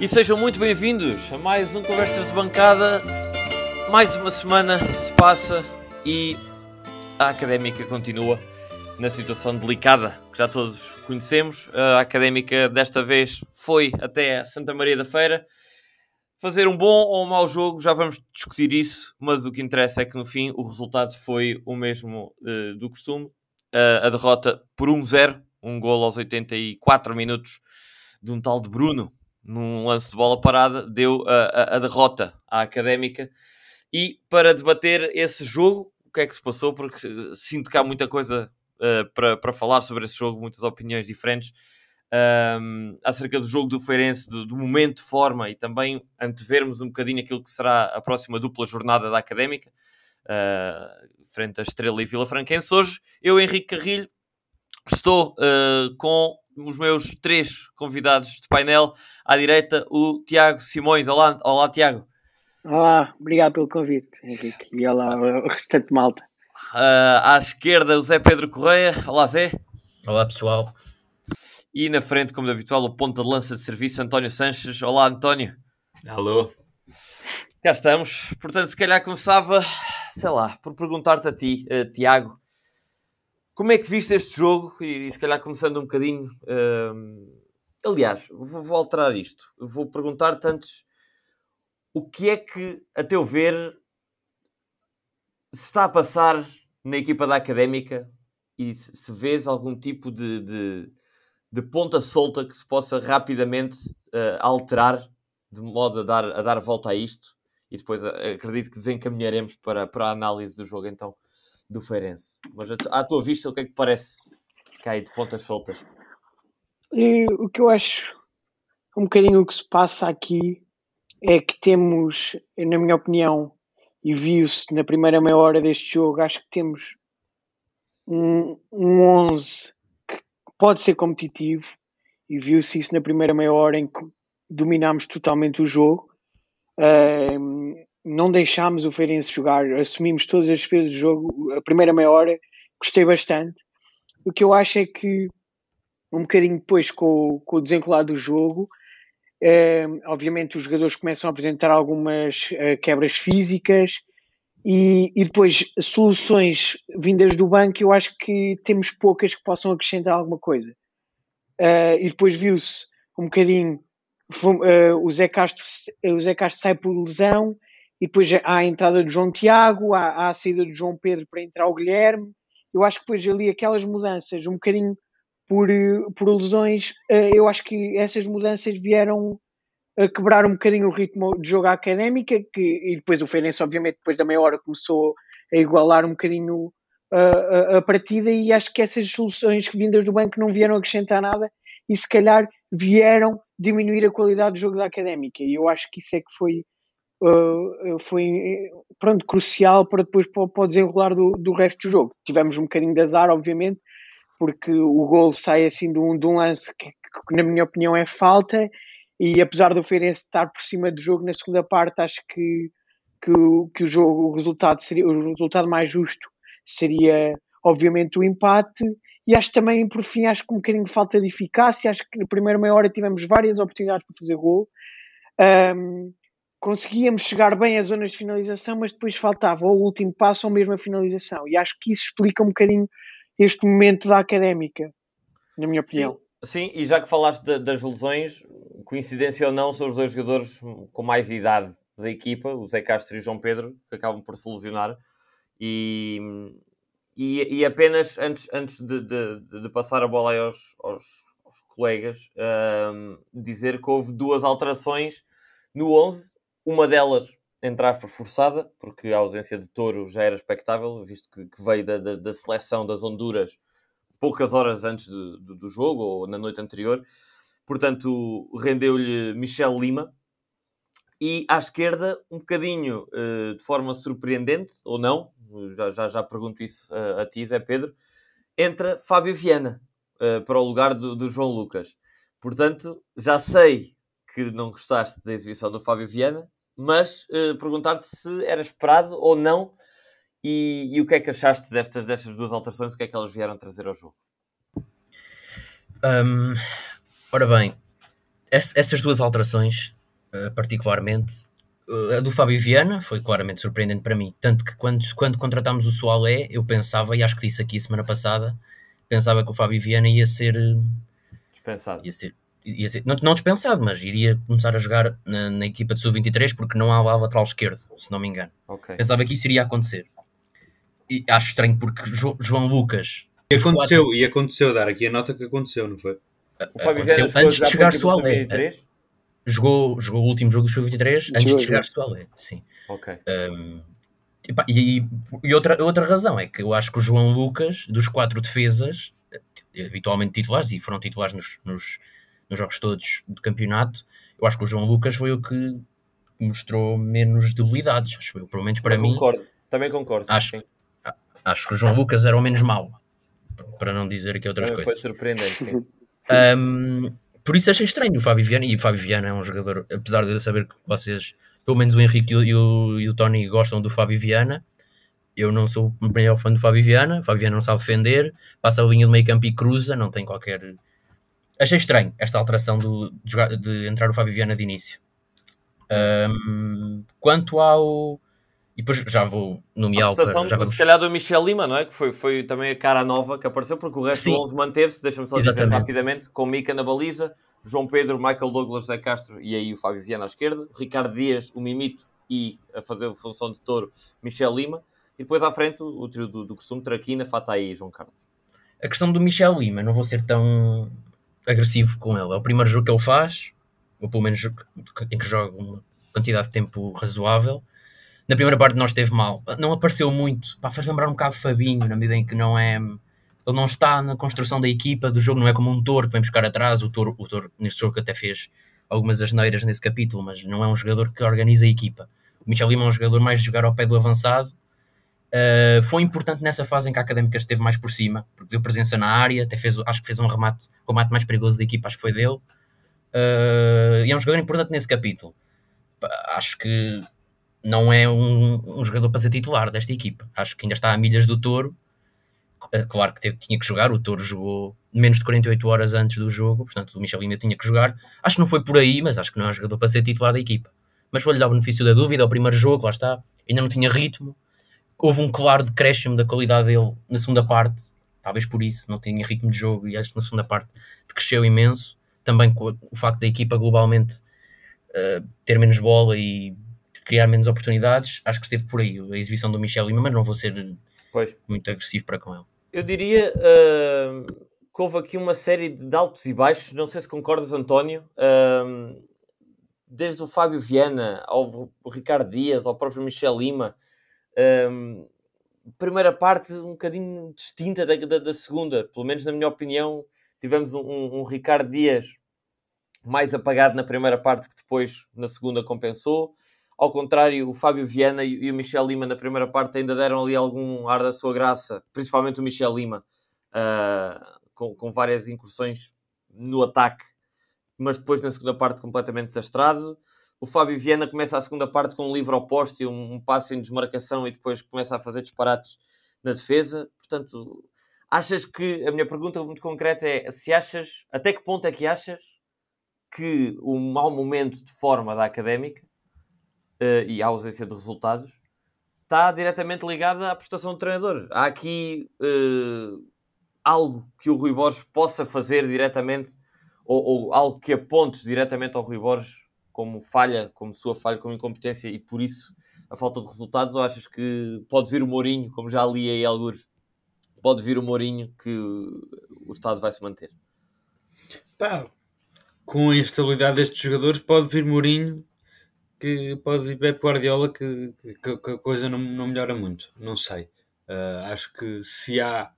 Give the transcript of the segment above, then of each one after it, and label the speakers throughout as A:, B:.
A: E sejam muito bem-vindos a mais um Conversas de Bancada. Mais uma semana se passa e a académica continua na situação delicada que já todos conhecemos. A académica desta vez foi até Santa Maria da Feira fazer um bom ou um mau jogo, já vamos discutir isso, mas o que interessa é que no fim o resultado foi o mesmo uh, do costume. Uh, a derrota por 1-0, um gol aos 84 minutos de um tal de Bruno, num lance de bola parada, deu a, a, a derrota à académica. E para debater esse jogo, o que é que se passou, porque sinto que há muita coisa uh, para, para falar sobre esse jogo, muitas opiniões diferentes. Um, acerca do jogo do Feirense, do, do, momento de forma e também antevermos um bocadinho aquilo que será a próxima dupla jornada da Académica, uh, frente à Estrela e Vila Franquense. Hoje, eu, Henrique Carrilho, estou uh, com os meus três convidados de painel. À direita, o Tiago Simões. Olá, olá Tiago.
B: Olá, obrigado pelo convite, Henrique. E olá, o restante malta.
A: Uh, à esquerda, o Zé Pedro Correia. Olá, Zé.
C: Olá, pessoal.
A: E na frente, como de habitual, o ponto de lança de serviço, António Sanches. Olá, António.
D: Alô.
A: Cá estamos. Portanto, se calhar começava, sei lá, por perguntar-te a ti, uh, Tiago, como é que viste este jogo? E, e se calhar começando um bocadinho. Uh, aliás, vou, vou alterar isto. Vou perguntar-te antes o que é que, a teu ver, se está a passar na equipa da académica e se, se vês algum tipo de, de, de, ponta solta que se possa rapidamente uh, alterar de modo a dar, a dar volta a isto e depois uh, acredito que desencaminharemos para, para a análise do jogo então do Feirense. Mas à tua vista, o que é que parece cair de pontas soltas?
B: E, o que eu acho um bocadinho o que se passa aqui é que temos, na minha opinião, e viu-se na primeira meia hora deste jogo, acho que temos um, um 11 que pode ser competitivo, e viu-se isso na primeira meia hora em que dominámos totalmente o jogo. Uh, não deixámos o Feirense jogar, assumimos todas as despesas do jogo. A primeira meia hora gostei bastante. O que eu acho é que, um bocadinho depois, com, com o desenrolar do jogo, Uh, obviamente os jogadores começam a apresentar algumas uh, quebras físicas e, e, depois soluções vindas do banco eu acho que temos poucas que possam acrescentar alguma coisa. Uh, e depois viu-se um bocadinho o, Zé Castro, o Zé Castro sai por lesão e depois há a entrada de João Tiago, há, há a saída de João Pedro para entrar o Guilherme. Eu acho que depois ali aquelas mudanças um bocadinho por, por lesões, eh, eu acho que essas mudanças vieram a quebrar um bocadinho o ritmo de jogo académica, que, e depois o Feirense, obviamente, depois da meia hora começou a igualar um bocadinho a, a, a, partida e acho que essas soluções vindas do banco não vieram acrescentar nada e se calhar vieram diminuir a qualidade do jogo da académica e eu acho que isso é que foi uh, foi pronto, crucial para depois para, para o desenrolar do, do resto do jogo. Tivemos um bocadinho de azar, obviamente, porque o gol sai assim de um, de um lance que, que, na minha opinião, é falta. E apesar do Feirense estar por cima do jogo na segunda parte, acho que, que, que o jogo, o resultado seria o resultado mais justo seria obviamente o empate. E acho também, por fim, acho que um bocadinho de falta de eficácia. Acho que na primeira meia hora tivemos várias oportunidades para fazer gol. Um, conseguíamos chegar bem às zonas de finalização, mas depois faltava o último passo ou mesmo a finalização. E acho que isso explica um bocadinho este momento da académica, na minha opinião.
A: Sim, sim e já que falaste de, das lesões, coincidência ou não, são os dois jogadores com mais idade da equipa, o Zé Castro e o João Pedro, que acabam por se lesionar. E, e, e apenas antes, antes de, de, de, passar a bola aos, aos, aos colegas, um, dizer que houve duas alterações no 11, uma delas entrar por forçada, porque a ausência de Touro já era expectável, visto que, que veio da, da, da, seleção das Honduras poucas horas antes de, de, do jogo, ou na noite anterior. Portanto, rendeu-lhe Michel Lima. E à esquerda, um bocadinho uh, de forma surpreendente, ou não, já, já, já pergunto isso uh, a ti, Zé Pedro, entra Fábio Viana uh, para o lugar do, do João Lucas. Portanto, já sei que não gostaste da exibição do Fábio Viana, mas uh, perguntar-te se era esperado ou não e, e, o que é que achaste destas, destas duas alterações, o que é que elas vieram trazer ao jogo?
C: Um, ora bem, essas duas alterações, uh, particularmente, uh, a do Fábio Viana foi claramente surpreendente para mim. Tanto que quando, quando contratámos o Soalé, eu pensava, e acho que disse aqui semana passada, pensava que o Fábio Viana ia ser.
A: Dispensado.
C: Ia ser, ia ser não, não dispensado, mas iria começar a jogar na, na equipa de sub-23 porque não há lá lateral esquerdo, se não me engano.
A: Okay.
C: Pensava que isso iria acontecer. E acho estranho porque jo, João Lucas.
D: E aconteceu, quatro... e aconteceu, dar aqui a nota que aconteceu, não foi?
A: O Fábio Vieira antes de chegar Soalé.
C: Jogou, jogou o último jogo do Sub-23 antes de chegar Soalé, sim.
A: Ok.
C: Um, e, e, outra, outra razão é que eu acho que o João Lucas, dos quatro defesas, habitualmente titulares, e foram titulares nos, nos, nos jogos todos do campeonato, eu acho que o João Lucas foi o que mostrou menos debilidades, acho eu, pelo menos para
A: eu
C: mim.
A: Concordo, também concordo.
C: Acho, sim. acho que o João Lucas era o menos mau, para não dizer aqui outras
A: também
C: coisas.
A: Foi surpreendente, sim.
C: Um, por isso achei estranho o Fábio Viana, e o Fábio Viana é um jogador, apesar de eu saber que vocês, pelo menos o Henrique e o, e o Tony gostam do Fábio Viana, eu não sou o maior fã do Fábio Viana, o Fábio Viana não sabe defender, passa a linha do meio campo e cruza, não tem qualquer... Achei estranho esta alteração do, de, de entrar o Fábio Viana de início. Um, quanto ao e depois já vou nomear
A: a para, já vamos... se calhar do Michel Lima, não é? Que foi, foi também a cara nova que apareceu, porque o resto Sim. do 11 manteve-se, deixa-me só Exatamente. dizer rapidamente, com Mica na baliza, João Pedro, Michael Douglas, Zé Castro e aí o Fábio Viana à esquerda, Ricardo Dias, o Mimito e a fazer a função de touro, Michel Lima, e depois à frente o trio do, do costume, Traquina, Fataí e João Carlos.
C: A questão do Michel Lima, não vou ser tão agressivo com ele, é o primeiro jogo que ele faz, ou pelo menos em que joga uma quantidade de tempo razoável, na primeira parte não esteve mal. Não apareceu muito. Pá, faz lembrar um bocado Fabinho, na medida em que não é. Ele não está na construção da equipa, do jogo, não é como um touro que vem buscar atrás. O touro, o touro neste jogo até fez algumas asneiras nesse capítulo, mas não é um jogador que organiza a equipa. O Michel Lima é um jogador mais de jogar ao pé do avançado. Uh, foi importante nessa fase em que a Académica esteve mais por cima, porque deu presença na área, até fez, acho que fez um remate, remate mais perigoso da equipa, acho que foi dele. Uh, e é um jogador importante nesse capítulo. Acho que não é um, um, jogador para ser titular desta equipa. Acho que ainda está a milhas do Touro. Eh, claro que teve, tinha que jogar, o Touro jogou menos de 48 horas antes do jogo, portanto o Michel ainda tinha que jogar. Acho que não foi por aí, mas acho que não é um jogador para ser titular da equipa. Mas vou-lhe dar o benefício da dúvida, o primeiro jogo, lá está, ainda não tinha ritmo. Houve um claro decréscimo da qualidade dele na segunda parte, talvez por isso, não tinha ritmo de jogo e acho que na segunda parte cresceu imenso. Também com o facto da equipa globalmente uh, ter menos bola e criar menos oportunidades, acho que esteve por aí a exibição do Michel Lima, mas não vou ser
A: pois.
C: muito agressivo para com ele.
A: Eu diria uh, que houve aqui uma série de altos e baixos, não sei se concordas, António, uh, desde o Fábio Viana ao Ricardo Dias, ao próprio Michel Lima. Uh, primeira parte um bocadinho distinta da, da, da, segunda, pelo menos na minha opinião. Tivemos um, um, um Ricardo Dias mais apagado na primeira parte que depois na segunda compensou. Ao contrário, o Fábio Viana e o Michel Lima na primeira parte ainda deram ali algum ar da sua graça, principalmente o Michel Lima, uh, com, com, várias incursões no ataque, mas depois na segunda parte completamente desastrado. O Fábio Viana começa a segunda parte com um livro oposto e um, um passe em desmarcação e depois começa a fazer disparates na defesa. Portanto, achas que, a minha pergunta muito concreta é se achas, até que ponto é que achas que o mau momento de forma da académica uh, e a ausência de resultados está diretamente ligada à prestação do treinador. Há aqui uh, algo que o Rui Borges possa fazer diretamente ou, ou, algo que apontes diretamente ao Rui Borges como falha, como sua falha, como incompetência e por isso a falta de resultados ou achas que pode vir o Mourinho, como já li aí alguns, pode vir o Mourinho que o Estado vai se manter?
D: Pá, com a instabilidade destes jogadores pode vir Mourinho que pode vir Pep Guardiola que, que, que, a coisa não, não melhora muito. Não sei. Uh, acho que se há,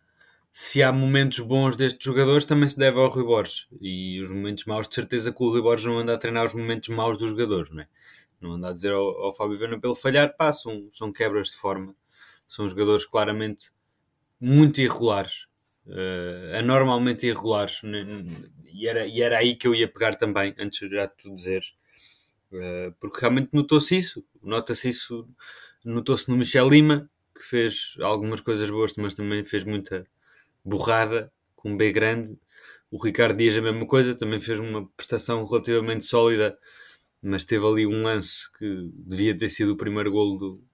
D: se há momentos bons destes jogadores, também se deve ao Rui Borges. E os momentos maus, de certeza que o Rui Borges não anda a treinar os momentos maus dos jogadores, não é? Não anda a dizer ao, ao Fábio Vena pelo falhar, pá, são, são quebras de forma. São jogadores claramente muito irregulares. Uh, anormalmente irregulares. E era, e era aí que eu ia pegar também, antes de já tu dizeres eh, porque realmente notou-se isso, nota-se isso, notou-se no Michel Lima, que fez algumas coisas boas, mas também fez muita borrada, com um B grande, O Ricardo Dias a mesma coisa, também fez uma prestação relativamente sólida, mas teve ali um lance que devia ter sido o primeiro golo do,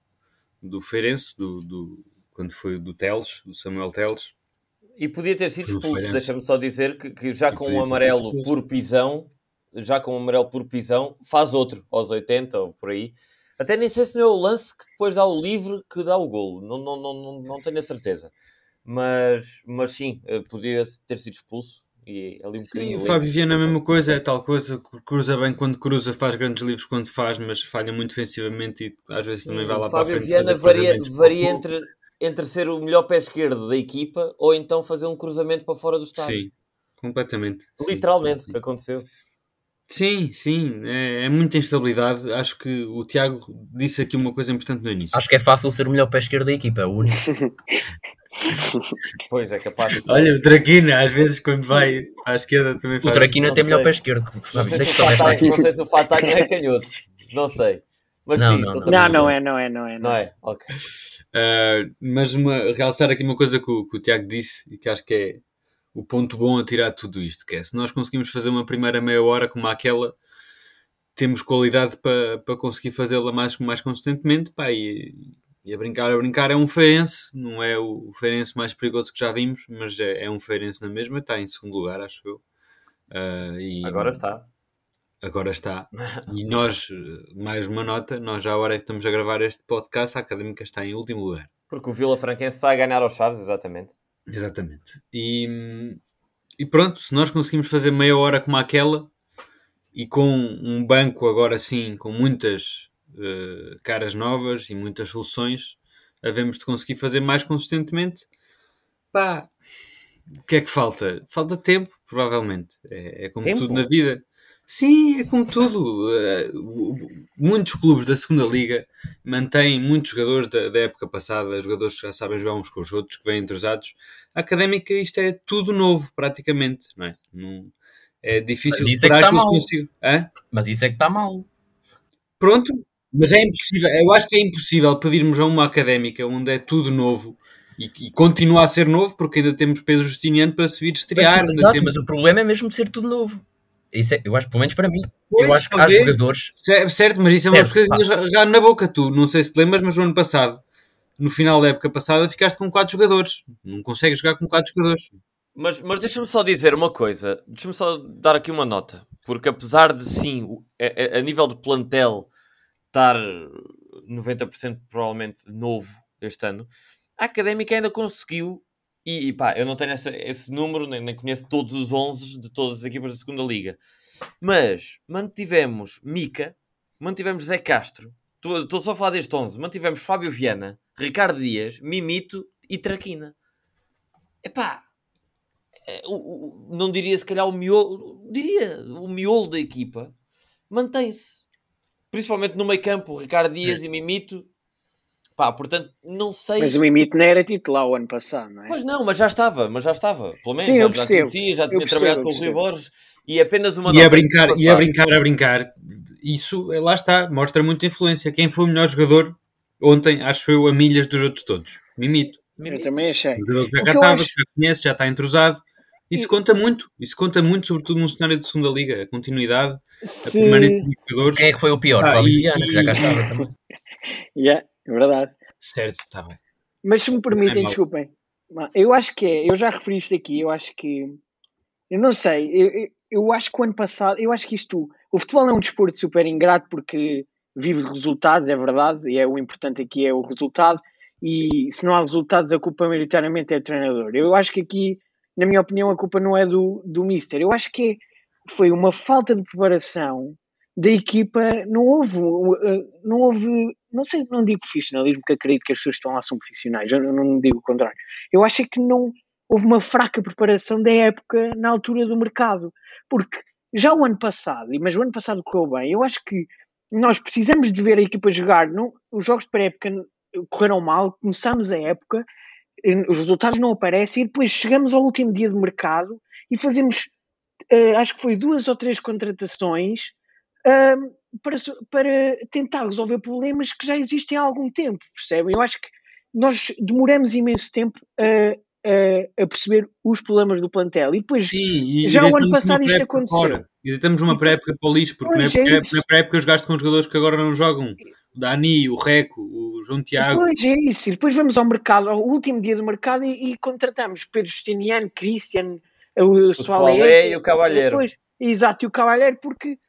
D: do Feirense, do, do, quando foi do Teles, do Samuel Teles.
A: E podia ter sido
D: o
A: expulso, deixa-me só dizer que, que já
D: E
A: com
D: podia
A: um amarelo por pisão, já com um amarelo por pisão, faz outro aos 80 ou por aí. Até nem sei se não é o lance que depois dá o livre que dá o golo, não, não, não, não, não tenho a certeza. Mas, mas sim, eh, podia ter sido expulso e ali um
D: Sim,
A: bocadinho.
D: o. Fábio Viana é a mesma coisa, é tal coisa, cruza bem quando cruza, faz grandes livros quando faz, mas falha muito defensivamente e às vezes
A: Sim,
D: também vai lá
A: o
D: para a
A: Fábio
D: frente.
A: Viana
D: fazer
A: varia, varia entre, entre ser o melhor pé esquerdo da equipa ou então fazer um cruzamento para fora do estádio.
D: Sim, completamente.
A: Literalmente,
D: sim.
A: que aconteceu.
D: Sim, sim, é, é muita instabilidade. Acho que o Tiago disse aqui uma coisa importante no início.
C: Acho que é fácil ser o melhor pé esquerdo da equipa, é o único.
A: Pois é capaz de ser.
D: Olha, o Traquina, às vezes quando vai à esquerda também
C: O
D: faz.
C: Traquina
A: não
C: tem melhor pé esquerdo.
A: Não sei, se o Fatag, não sei se o Fatag não é canhoto. Não sei. Mas
C: Não,
A: sim,
C: não, não.
B: Não, não é, não é, não é.
A: Não é? Ok.
D: Uh, mas uma, realçar aqui uma coisa que o, que o Tiago disse e que acho que é o ponto bom a tirar de tudo isto, que é se nós conseguimos fazer uma primeira meia hora como aquela, temos qualidade para para conseguir fazê-la mais, mais consistentemente, pá, e, e a brincar, a brincar é um Feirense, não é o, Feirense mais perigoso que já vimos, mas é, é um Feirense na mesma, está em segundo lugar, acho eu. Uh, e-
A: Agora está.
D: Agora está. E nós, mais uma nota, nós já agora que estamos a gravar este podcast, a Académica está em último lugar.
A: Porque o Vila Franquense está a ganhar aos Chaves, exatamente.
D: Exatamente. E, e pronto, se nós conseguimos fazer meia hora como aquela e com um banco agora sim, com muitas eh, caras novas e muitas soluções, havemos de conseguir fazer mais consistentemente. Pá, o que é que falta? Falta tempo, provavelmente. É, é como
A: Tempo?
D: tudo na vida. Sim, é como tudo. Eh, muitos clubes da segunda liga mantêm muitos jogadores da, da época passada, jogadores que já sabem jogar uns com os outros, que vêm entrosados. A académica, isto é tudo novo, praticamente, não é? Não- é difícil
C: Mas isso é que está mal.
D: consigam. Hã?
C: Mas isso é que está mal.
D: Pronto, mas é impossível. Eu acho que é impossível pedirmos a uma académica onde é tudo novo e, e continua a ser novo, porque ainda temos Pedro Justiniano para se vir estrear.
C: Mas, exato,
D: temos-
C: mas o problema é mesmo ser tudo novo. Isso é, eu acho, pelo menos para mim,
D: Pois,
C: eu acho que há jogadores.
D: Certo, certo, mas isso é uma coisa já, já na boca. Tu não sei se te lembras, mas no ano passado, no final da época passada, ficaste com quatro jogadores. Não consegues jogar com quatro jogadores.
A: Mas, mas deixa-me só dizer uma coisa. Deixa-me só dar aqui uma nota. Porque apesar de sim, a- a nível de plantel estar 90% provavelmente novo este ano, a Académica ainda conseguiu, e, e pá, eu não tenho essa- esse número, nem, nem conheço todos os 11 de todas as equipas da segunda Liga, mas mantivemos Mica, mantivemos Zé Castro, estou só a falar deste 11, mantivemos Fábio Viana, Ricardo Dias, Mimito e Traquina. Epá, é, o- o- não diria se calhar o miolo, diria o miolo da equipa mantém-se. Principalmente no meio campo, Ricardo Dias e Mimito. Pá, portanto, não sei.
B: Mas o Mimito não era titular o ano passado, não é?
A: Pois não, mas já estava, mas já estava. Pelo menos
B: Sim,
A: já,
B: eu
A: já
B: percebo.
A: conhecia, já tinha
B: percebo,
A: trabalhado com o Rui. Borges e apenas uma
D: E
A: nota
D: a brincar, e a brincar, a brincar. Isso, é, lá está, mostra muita influência. Quem foi o melhor jogador ontem, acho eu, a milhas dos outros todos? Mimito.
B: Eu também achei.
D: Um jogador que já
B: O
D: cá
B: que eu
D: estava,
B: acho-
D: já conhece, já está entrosado. Isso
B: E-
D: conta muito. Isso conta muito, sobretudo num cenário de segunda liga. A continuidade, a permanência dos jogadores.
C: Quem é que foi o pior?
D: Ah,
C: Fábio
D: e-
C: Viana, que já cá estava também.
B: Yeah, é verdade.
D: Certo, está bem.
B: Mas se me permitem,
D: mal.
B: desculpem. Eu acho que é, eu já referi isto aqui, eu acho que. Eu não sei, eu, eu, eu acho que o ano passado, eu acho que isto. O futebol é um desporto super ingrato porque vive de resultados, é verdade, e é o importante aqui é o resultado. E se não há resultados, a culpa maioritariamente é do treinador. Eu acho que aqui, na minha opinião, a culpa não é do, do Mister. Eu acho que foi uma falta de preparação da equipa. Não houve, uh, não houve, não sei, não digo profissionalismo, porque acredito que as pessoas que estão lá são profissionais, eu não, digo o contrário. Eu acho é que não houve uma fraca preparação da época na altura do mercado, porque já o ano passado, mas o ano passado correu bem, eu acho que nós precisamos de ver a equipa jogar. Não, os jogos de pré-época correram mal, começamos a época, os resultados não aparecem e depois chegamos ao último dia de mercado e fazemos, eh, acho que foi duas ou três contratações ahm, para, para tentar resolver problemas que já existem há algum tempo, percebem? Eu acho que nós demoramos imenso tempo a, a, a perceber os problemas do plantel. E depois,
D: Sim, e
B: já o ano passado isto aconteceu.
D: fora. E deitamos uma pré-época para o lixo, porque na
B: Pois,
D: na pré-época jogaste com jogadores que agora não jogam. O Dani, o Reco, o João Tiago.
B: Pois é isso. E depois vamos ao mercado, ao último dia do mercado, e, e contratamos Pedro Justiniano, Christian, o
A: Soalé
B: Soalé.
A: e o Cavalheiro.
B: Pois, exato, e o Cavalheiro, porque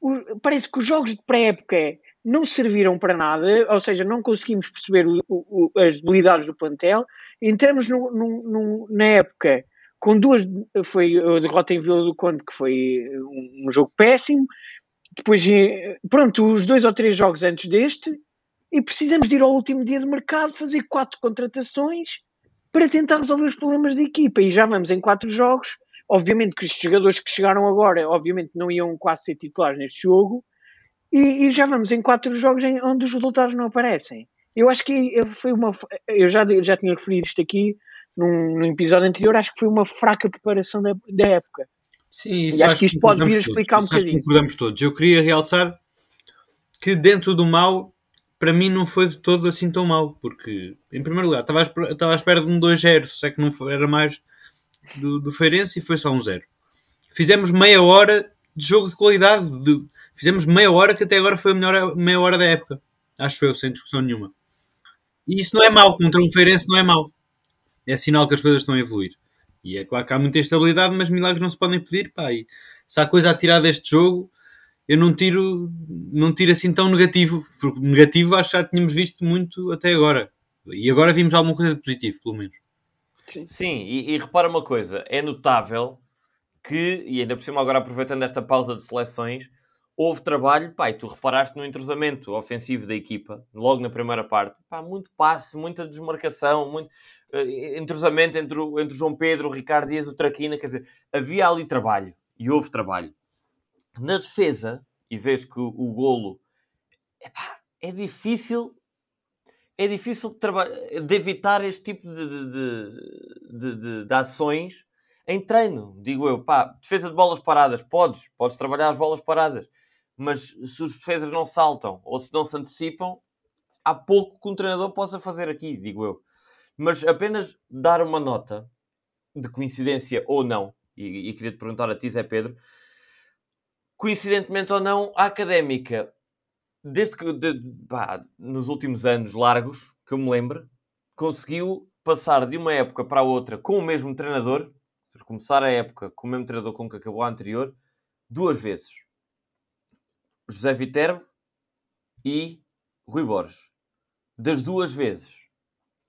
B: o- parece que os jogos de pré-época não serviram para nada, ou seja, não conseguimos perceber o- o- o- as debilidades do plantel. Entramos no- no- no- na época com duas. Foi a derrota em Vila do Conde, que foi um, um jogo péssimo. Depois, eh, pronto, os dois ou três jogos antes deste, e precisamos de ir ao último dia do mercado fazer quatro contratações para tentar resolver os problemas da equipa. E já vamos em quatro jogos. Obviamente que os jogadores que chegaram agora, obviamente, não iam quase ser titulares neste jogo. E, e já vamos em quatro jogos em, onde os resultados não aparecem. Eu acho que foi uma. Eu já, já tinha referido isto aqui num, num episódio anterior. Acho que foi uma fraca preparação da, da época.
D: Sim,
B: E acho que isto pode vir a explicar um
D: todos. Isso acho que
B: bocadinho.
D: concordamos todos. Eu queria realçar que dentro do mal, para mim não foi de todo assim tão mal, porque, em primeiro lugar, estava à espera, estava à espera de um 2-0, se é que não foi, era mais do, do Feirense e foi só um 0. Fizemos meia hora de jogo de qualidade, de- fizemos meia hora que até agora foi a melhor meia hora da época, acho eu, sem discussão nenhuma. E isso não é mau, contra um Feirense não é mau. É sinal que as coisas estão a evoluir. E é claro que há muita instabilidade, mas milagres não se podem pedir, pá. E se há coisa a tirar deste jogo, eu não tiro, não tiro assim tão negativo, porque negativo acho que já tínhamos visto muito até agora. E agora vimos alguma coisa de positivo, pelo menos.
A: Sim, e, e repara uma coisa, é notável que, e ainda por cima agora aproveitando esta pausa de seleções, houve trabalho, pá, e tu reparaste no entrosamento ofensivo da equipa, logo na primeira parte, pá, muito passe, muita desmarcação, muito entrosamento entre o, entre o João Pedro, o Ricardo Dias, o Traquina, quer dizer, havia ali trabalho, e houve trabalho. Na defesa, e vês que o, o golo, epá, é difícil é difícil de, de evitar este tipo de- de- de ações em treino, digo eu. Pá, defesa de bolas paradas, podes, podes trabalhar as bolas paradas, mas se os defesas não saltam ou se não se antecipam, há pouco que um treinador possa fazer aqui, digo eu. Mas apenas dar uma nota de coincidência ou não, e, e queria te perguntar a ti, Zé Pedro, coincidentemente ou não, a académica desde que de- pá, nos últimos anos largos, que eu me lembro, conseguiu passar de uma época para a outra com o mesmo treinador, começar a época com o mesmo treinador com que acabou a anterior, duas vezes. José Viterbo e Rui Borges. Das duas vezes,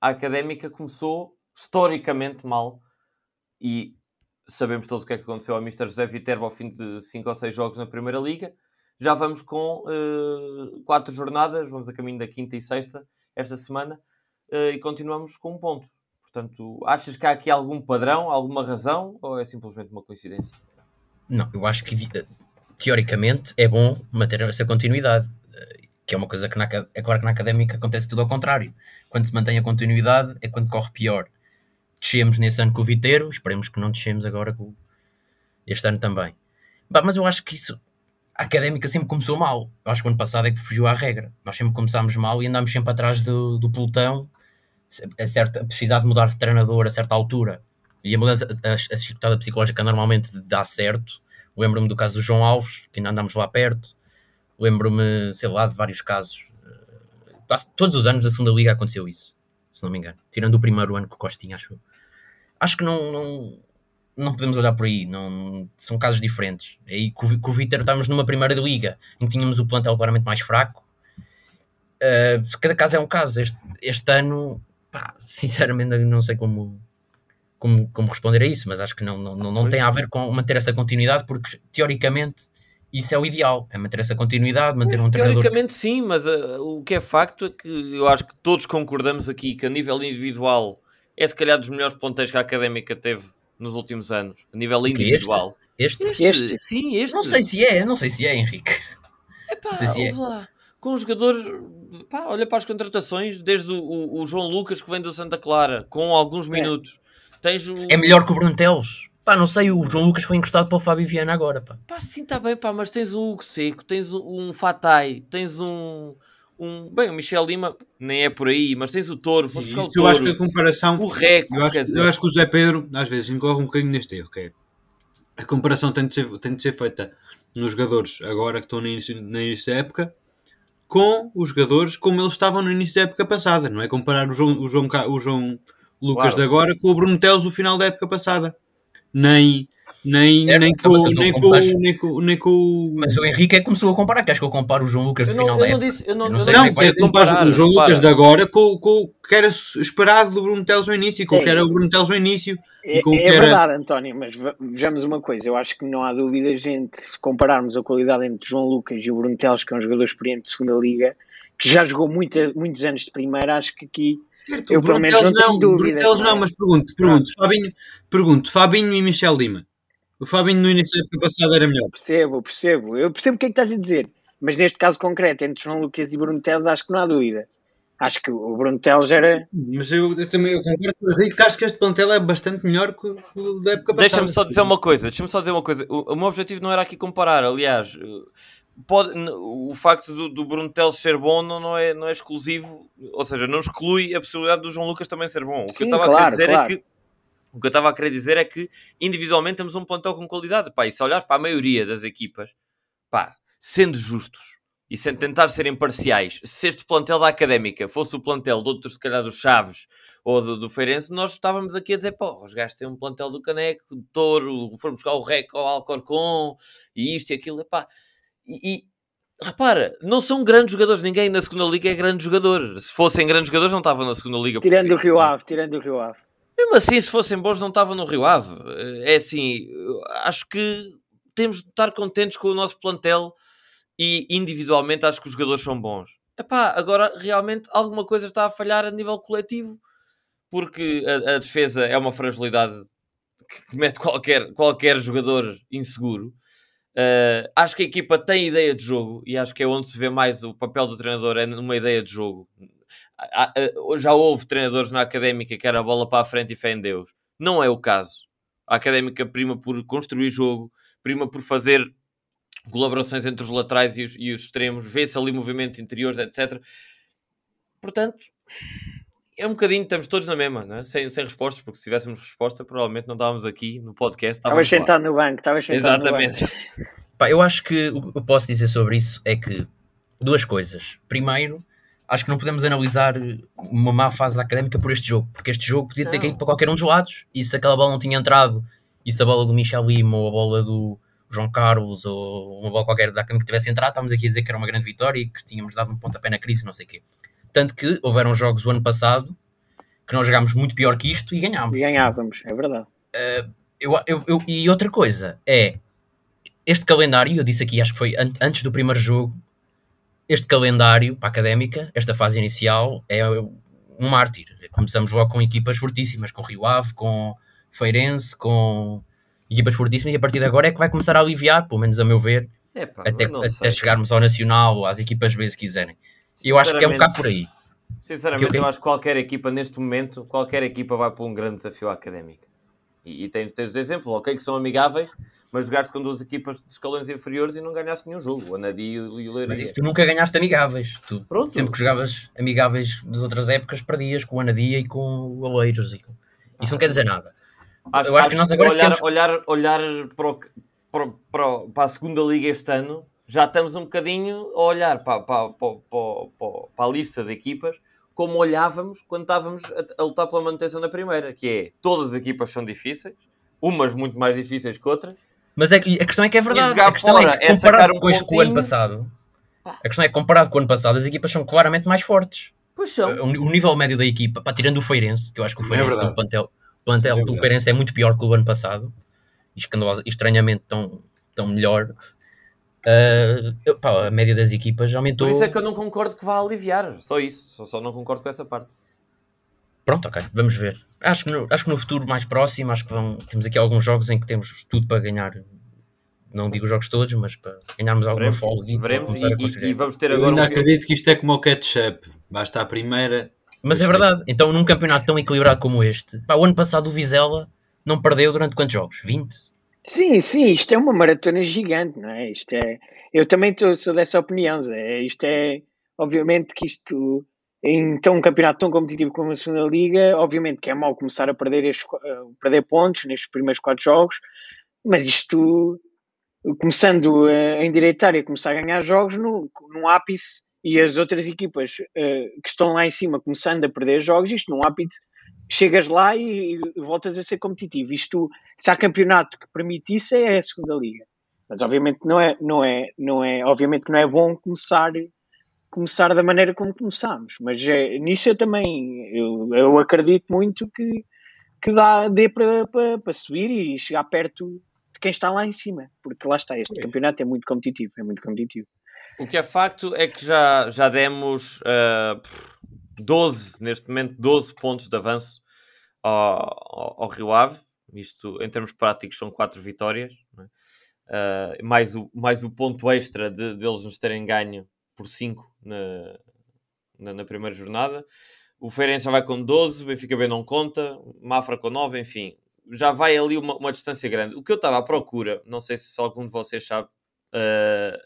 A: a académica começou historicamente mal e sabemos todos o que é que aconteceu ao Mr. José Viterbo ao fim de 5 ou 6 jogos na Primeira Liga. Já vamos com eh, quatro jornadas, vamos a caminho da quinta e sexta esta semana eh, e continuamos com um ponto. Portanto, achas que há aqui algum padrão, alguma razão ou é simplesmente uma coincidência?
C: Não, eu acho que eh, teoricamente é bom manter essa continuidade, eh, que é uma coisa que na, é claro que na académica acontece tudo ao contrário. Quando se mantém a continuidade é quando corre pior. Descemos nesse ano com o Viteiro, esperemos que não descemos agora com este ano também. Bah, mas eu acho que isso a académica sempre começou mal. Eu acho que o ano passado é que fugiu à regra. Nós sempre começámos mal e andámos sempre atrás do, do pelotão, a, certa, a precisar de mudar de treinador a certa altura. E a mudança, a, a chicotada psicológica normalmente dá certo. Lembro-me do caso do João Alves, que ainda andámos lá perto. Lembro-me, sei lá, de vários casos. Eh, Todos os anos da segunda liga aconteceu isso, se não me engano. Tirando o primeiro ano com o Costinha, acho. Acho que não, não, não podemos olhar por aí. Não, são casos diferentes. Aí com, o Vi- com o Vítor estávamos numa primeira liga em que tínhamos o plantel claramente mais fraco. Eh, cada caso é um caso. Este, este ano, pá, sinceramente, não sei como, como, como responder a isso, mas acho que não, não, não, não tem a ver com manter essa continuidade, porque teoricamente isso é o ideal, é manter essa continuidade, manter um treinador.
A: Teoricamente sim, mas uh, o que é facto é que eu acho que todos concordamos aqui que a nível individual é se calhar dos melhores ponteiros que a Académica teve nos últimos anos, a nível individual.
C: Este?
A: Este,
B: Este?
A: sim, este.
C: Não sei se é, não sei se é, Henrique.
A: Epá,
C: não sei se é.
A: lá, com um jogador, pá, olha para as contratações, desde o, o- o João Lucas que vem do Santa Clara, com alguns minutos. Tens o...
C: É melhor que o Bruno Teles. Pá, não sei, o João Lucas foi encostado para o Fábio Viana agora, pá.
A: Pá, sim, está bem, pá, mas tens um Hugo Seco, tens um, Fatai, tens um, um. Bem, o Michel Lima nem é por aí, mas tens o Touro, foste buscar o
D: Isso eu acho que a comparação.
A: o Reco,
D: Eu acho,
A: dizer.
D: eu acho que o Zé Pedro, às vezes, incorre um bocadinho neste erro, que é a comparação tem de ser, tem de ser feita nos jogadores agora que estão no início, no início da época com os jogadores como eles estavam no início da época passada. Não é comparar o João, o João, o João Lucas
A: Claro.
D: de agora com o Bruno Teles do final da época passada. Nem, nem,
C: Certo,
D: nem, com, nem, com,
C: comparo.
D: nem, com, nem com o-
C: Mas o Henrique é que começou a comparar. Queres que eu compare o João Lucas do
A: não,
C: final
A: eu
C: da
A: não
C: época?
A: disse, eu não,
C: Eu não
A: eu
C: sei
A: não
C: é
D: Não,
C: que
D: é comparar
A: comparar,
D: o João. Lucas de agora com, com o que era esperado do Bruno Teles no início, com o que era o Bruno Teles no início.
B: É,
D: E com
B: é
D: que era-
B: verdade, António, mas ve- vejamos uma coisa. Eu acho que não há dúvida, gente, se compararmos a qualidade entre João Lucas e o Bruno Teles, que é um jogador experiente de segunda liga, que já jogou muita- muitos anos de primeira, acho que aqui
D: Certo,
B: Eu,
D: Bruno
B: pelo menos, não tenho
D: não,
B: dúvidas,
D: Teles
B: não é?
D: mas pergunto, pergunto, Fabinho, pergunto, Fabinho e Michel Lima. O Fabinho no início da época passada era melhor.
B: percebo, percebo. Eu percebo o que é que estás a dizer, mas neste caso concreto, entre João Lucas e Bruno Teles, acho que não há dúvida. Acho que o Bruno Teles era.
D: Mas eu, eu também eu concordo com o Henrique que acho que este plantel é bastante melhor que o da época passada.
A: Deixa-me só dizer uma coisa, deixa-me só dizer uma coisa. O, o meu objetivo não era aqui comparar, aliás, pode, o facto do, do Bruno Teles ser bom não, não, é, não é exclusivo, ou seja, não exclui a possibilidade do João Lucas também ser bom. O que
B: Sim,
A: eu estava a
B: claro,
A: querer dizer
B: claro.
A: é que o que eu estava a querer dizer é que individualmente temos um plantel com qualidade. Pá, e se olhar para a maioria das equipas, pá, sendo justos e sem tentar ser imparciais, se este plantel da Académica fosse o plantel de outros, se calhar, dos Chaves ou do, do Feirense, nós estávamos aqui a dizer, pô, os gajos têm um plantel do Caneco, do Touro, foram buscar o Rec ao Alcorcon, e isto e aquilo, epá. E, e repara, não são grandes jogadores, ninguém na segunda liga é grande jogador. Se fossem grandes jogadores não estavam na segunda liga.
B: Tirando o
A: portuguesa.
B: Rio Ave, tirando o Rio Ave.
A: Mesmo assim, se fossem bons, não estavam no Rio Ave. É assim, acho que temos de estar contentes com o nosso plantel e individualmente acho que os jogadores são bons. Epá, agora realmente alguma coisa está a falhar a nível coletivo, porque a, a defesa é uma fragilidade que- que mete qualquer, qualquer jogador inseguro. Uh, acho que a equipa tem ideia de jogo e acho que é onde se vê mais o papel do treinador, é numa ideia de jogo. Há- há- Já houve treinadores na académica que era a bola para a frente e fé em Deus. Não é o caso. A académica prima por construir jogo, prima por fazer colaborações entre os laterais e os, e os extremos, vê-se ali movimentos interiores, etc. Portanto, é um bocadinho, estamos todos na mesma, não é? sem, sem respostas, porque se tivéssemos resposta, provavelmente não estávamos aqui no podcast.
B: Estavas
A: lá.
B: sentado no banco, estavas sentado no banco.
A: Exatamente.
C: Pá, eu acho que o que eu posso dizer sobre isso é que duas coisas. Primeiro, acho que não podemos analisar uma má fase da académica por este jogo, porque este jogo podia ter
A: Não.
C: caído para qualquer um dos lados, e se aquela bola não tinha entrado, e se a bola do Michel Lima ou a bola do João Carlos ou uma bola qualquer da académica tivesse entrado, estávamos aqui a dizer que era uma grande vitória e que tínhamos dado um pontapé na crise, não sei o quê. Tanto que houveram jogos o ano passado que nós jogámos muito pior que isto e ganhámos.
B: E ganhávamos, é verdade.
C: Eu, eu- eu- e outra coisa é este calendário, eu disse aqui, acho que foi an- antes do primeiro jogo, este calendário para a académica, esta fase inicial, é um mártir. Começamos logo com equipas fortíssimas, com Rio Ave, com Feirense, com equipas fortíssimas, e a partir de agora é que vai começar a aliviar, pelo menos a meu ver,
A: Epá,
C: até, até chegarmos ao Nacional ou às equipas B se quiserem. Eu acho que é um bocado por aí.
A: Sinceramente,
C: eu-
A: eu acho que qualquer equipa neste momento, qualquer equipa vai para um grande desafio académico. E, e tens exemplos, ok, que são amigáveis, mas jogaste com duas equipas de escalões inferiores e não ganhaste nenhum jogo. O Anadi e o Leiria.
C: Mas isso tu nunca ganhaste amigáveis. Tu,
A: Pronto.
C: sempre que jogavas amigáveis das outras épocas, perdias com o Anadia e com o Oleiros. e com- Isso não quer dizer nada.
A: Acho,
C: eu acho que nós agora
A: olhar,
C: temos-
A: olhar, olhar para, o para, para a segunda liga este ano, já estamos um bocadinho a olhar para, para, para, para, para- para a lista de equipas como olhávamos quando estávamos a, a lutar pela manutenção na primeira, que é todas as equipas são difíceis, umas muito mais difíceis que outras.
C: Mas é, a questão é que é verdade. A questão
A: fora
C: é que
A: é
C: comparado
A: um
C: com, este, com o ano passado, a questão é que comparado com o ano passado, as equipas são claramente mais fortes.
A: Pois são.
C: O, o nível médio da equipa, pá, tirando o Feirense, que eu acho que o
D: é
C: Feirense plantel, o plantel
D: Sim, é
C: do. Feirense é muito pior que o do ano passado, e estranhamente tão, tão melhor. Ah, eu- pá, a média das equipas aumentou.
A: Por isso é que eu não concordo que vá aliviar. Só isso. Só, só não concordo com essa parte.
C: Pronto, ok, vamos ver. Acho que, no, acho que no futuro mais próximo, acho que vão, temos aqui alguns jogos em que temos tudo para ganhar. Não digo os jogos todos, mas para ganharmos alguma
A: Veremos,
C: folga e
A: veremos e, e- vamos ter
D: Eu
A: agora
D: ainda
A: um-
D: acredito que isto é como o ketchup. Basta a primeira.
C: Mas é verdade, então num campeonato tão equilibrado como este, pá, o ano passado o Vizela não perdeu durante quantos jogos? 20?
B: Sim, sim, isto é uma maratona gigante, não é? Isto é... Eu também tô- sou dessa opinião, Zé. Isto é obviamente que isto, em tão um campeonato tão competitivo como a segunda liga, obviamente que é mau começar a perder, estes, a perder pontos nestes primeiros quatro jogos, mas isto, começando a endireitar e a começar a ganhar jogos no, ápice e as outras equipas uh, que estão lá em cima começando a perder jogos, isto num ápice chegas lá e, e voltas a ser competitivo. Isto, se há campeonato que permite isso, é a segunda liga. Mas obviamente não é, não é, não é, obviamente não é bom começar começar da maneira como começámos. Mas é, nisso eu também eu, eu acredito muito que, que dá, dê para, para, para subir e chegar perto de quem está lá em cima. Porque lá está, este campeonato é muito competitivo, é muito competitivo.
A: O que é facto é que já, já demos uh, 12, neste momento, 12 pontos de avanço ao, ao, Rio Ave. Isto, em termos práticos, são 4 vitórias. Uh, mais, o, mais o ponto extra de, de eles nos terem ganho por 5 na, na, na, primeira jornada. O Feirense já vai com 12, Benfica B não conta, Mafra com 9, enfim, já vai ali uma, uma distância grande. O que eu estava à procura, não sei se algum de vocês sabe, uh,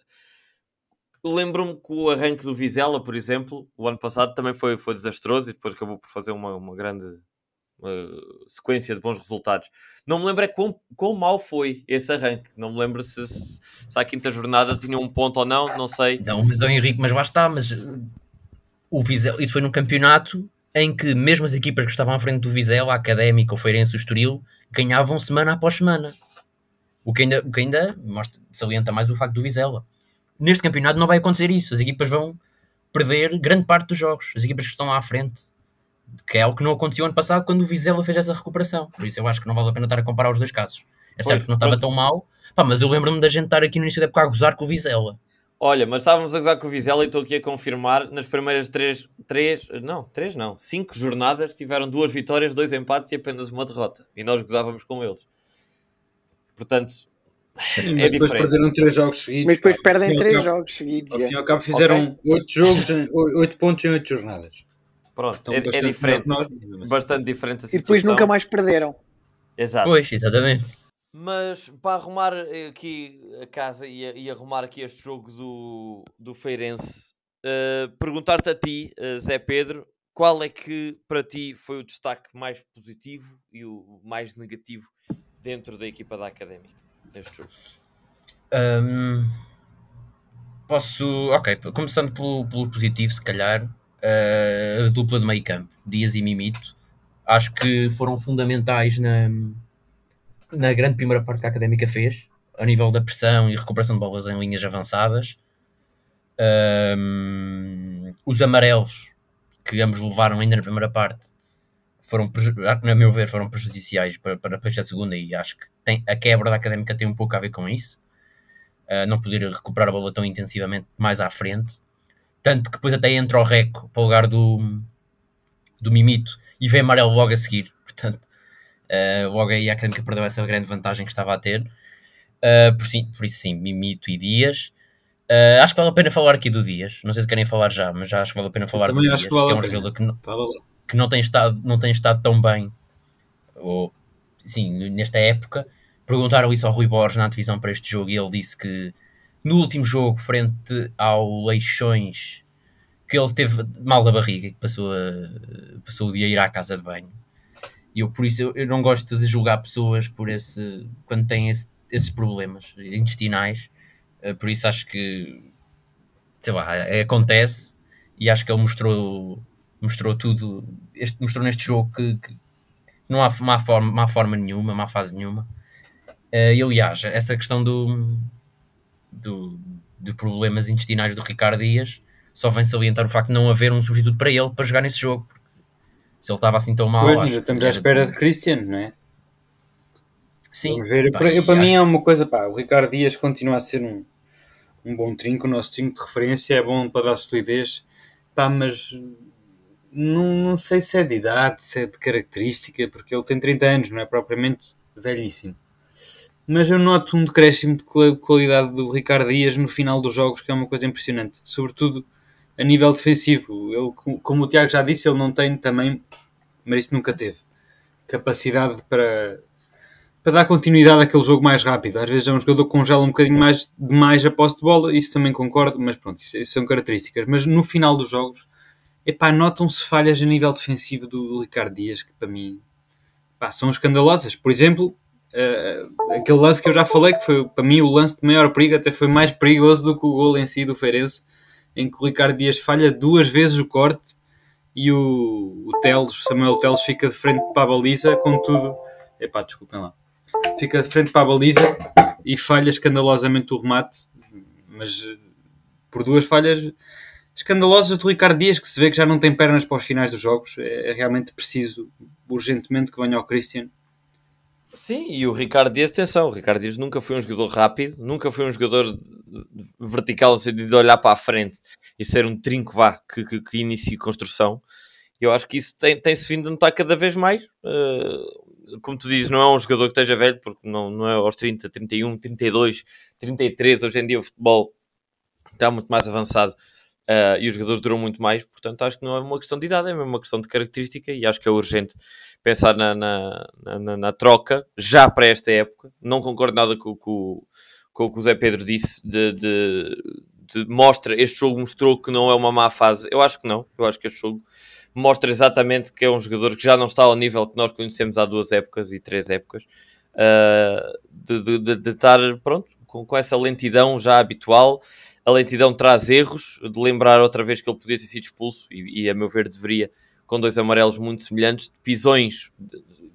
A: lembro-me que o arranque do Vizela, por exemplo, o ano passado também foi, foi desastroso e depois acabou por fazer uma, uma grande uma sequência de bons resultados. Não me lembro é quão, quão mal foi esse arranque. Não me lembro se, se, a quinta jornada tinha um ponto ou não, não sei.
C: Não, mas o Henrique, mas lá está, mas uh, o Vizela, isso foi num campeonato em que mesmo as equipas que estavam à frente do Vizela, a Académica, o Feirense, o Estoril, ganhavam semana após semana. O que ainda, o que ainda mostra, salienta mais o facto do Vizela. Neste campeonato não vai acontecer isso. As equipas vão perder grande parte dos jogos. As equipas que estão lá à frente que é algo que não aconteceu ano passado quando o Vizela fez essa recuperação. Por isso eu acho que não vale a pena estar a comparar os dois casos. É certo pois, que não estava tão mal, pá, mas eu lembro-me da gente estar aqui no início da época a gozar com o Vizela.
A: Olha, mas estávamos a gozar com o Vizela e estou aqui a confirmar, nas primeiras três, três, não, três não, cinco jornadas tiveram duas vitórias, dois empates e apenas uma derrota. E nós gozávamos com eles. Portanto,
D: Sim, é mas depois diferente. perderam três jogos seguidos.
B: Mas depois perdem três jogos seguidos.
D: Ao fim e ao cabo fizeram oito okay. jogos, oito pontos em oito jornadas.
A: Pronto, então, é, é, diferente. Nós, bastante diferente a situação.
B: E depois nunca mais perderam.
A: Exato.
C: Pois, exatamente.
A: Mas para arrumar aqui a casa e, e arrumar aqui este jogo do, do Feirense, uh, perguntar-te a ti, uh, Zé Pedro, qual é que para ti foi o destaque mais positivo e o mais negativo dentro da equipa da Académica neste jogo?
C: Um, posso, ok, começando pelo, pelo positivo, se calhar, uh, a dupla de meio campo, Dias e Mimito, acho que foram fundamentais na, na grande primeira parte que a Académica fez, a nível da pressão e recuperação de bolas em linhas avançadas. Um, os amarelos que ambos levaram ainda na primeira parte foram, na meu ver, foram prejudiciais para, para, a segunda e acho que tem, a quebra da Académica tem um pouco a ver com isso. Uh, não poder recuperar a bola tão intensivamente mais à frente. Tanto que depois até entra o Reco para o lugar do, do Mimito e vem amarelo logo a seguir. Portanto, uh, logo aí a Académica perdeu essa grande vantagem que estava a ter. Uh, por, sim, por isso sim, Mimito e Dias. Uh, acho que vale a pena falar aqui do Dias. Não sei se querem falar já, mas já acho que vale a pena falar do Dias. Que, vale que é um jogador que não, que não, tem estado, não tem estado tão bem ou, sim, nesta época. Perguntaram isso ao Rui Borges na divisão para este jogo e ele disse que no último jogo, frente ao Leixões, que ele teve mal da barriga, que passou, a, passou o dia a ir à casa de banho. E eu, por isso, eu, eu não gosto de julgar pessoas por esse, quando têm esse, esses problemas intestinais. Eh, por isso acho que, sei lá, acontece. E acho que ele mostrou, mostrou tudo, este, mostrou neste jogo que, que não há má forma, forma nenhuma, má fase nenhuma. Uh, e aliás, essa questão do, do, de problemas intestinais do Ricardo Dias, só vem salientar o facto de não haver um substituto para ele para jogar nesse jogo. Se ele estava assim tão mal.
D: Pois, ainda estamos à espera de Cristiano, não é?
C: Sim.
D: Vamos ver. Pá, para, para mim é uma coisa, pá, o Ricardo Dias continua a ser um, um bom trinco, o nosso trinco de referência, é bom para dar solidez, pá, mas não, não sei se é de idade, se é de característica, porque ele tem 30 anos, não é propriamente velhíssimo mas eu noto um decréscimo de qualidade do Ricardo Dias no final dos jogos, que é uma coisa impressionante, sobretudo a nível defensivo. Ele, como o Tiago já disse, ele não tem também, mas isso nunca teve, capacidade para, para dar continuidade àquele jogo mais rápido. Às vezes é um jogador que congela um bocadinho mais demais a posse de bola, isso também concordo, mas pronto, isso, isso são características. Mas no final dos jogos, epá, notam-se falhas a nível defensivo do, do Ricardo Dias, que para mim são escandalosas. Por exemplo, uh, aquele lance que eu já falei, que foi para mim o lance de maior perigo, até foi mais perigoso do que o gol em si do Feirense, em que o Ricardo Dias falha duas vezes o corte e o, o Teles, Samuel Teles fica de frente para a baliza, contudo, epá, desculpem lá, fica de frente para a baliza e falha escandalosamente o remate, mas eh, por duas falhas escandalosas do Ricardo Dias, que se vê que já não tem pernas para os finais dos jogos. É, é realmente preciso, urgentemente, que venha ao Christian.
A: Sim, e o Ricardo Dias, atenção, o Ricardo Dias nunca foi um jogador rápido, nunca foi um jogador vertical, no sentido de olhar para a frente e ser um trinco vá que, que, que inicie construção. Eu acho que isso tem-se tem vindo a notar cada vez mais. Uh, como tu dizes, não é um jogador que esteja velho, porque não, não é aos 30, 31, 32, 33. Hoje em dia o futebol está muito mais avançado Uh, e os jogadores duram muito mais, portanto acho que não é uma questão de idade, é uma questão de característica e acho que é urgente pensar na, na, na, na troca já para esta época. Não concordo nada com, com, com o que o Zé Pedro disse de, de, de, mostra, este jogo mostrou que não é uma má fase. Eu acho que não, eu acho que este jogo mostra exatamente que é um jogador que já não está ao nível que nós conhecemos há duas épocas e três épocas. Uh, de, de, de, de, estar pronto com, com essa lentidão já habitual a lentidão traz erros, de lembrar outra vez que ele podia ter sido expulso, e, e a meu ver deveria, com dois amarelos muito semelhantes, de pisões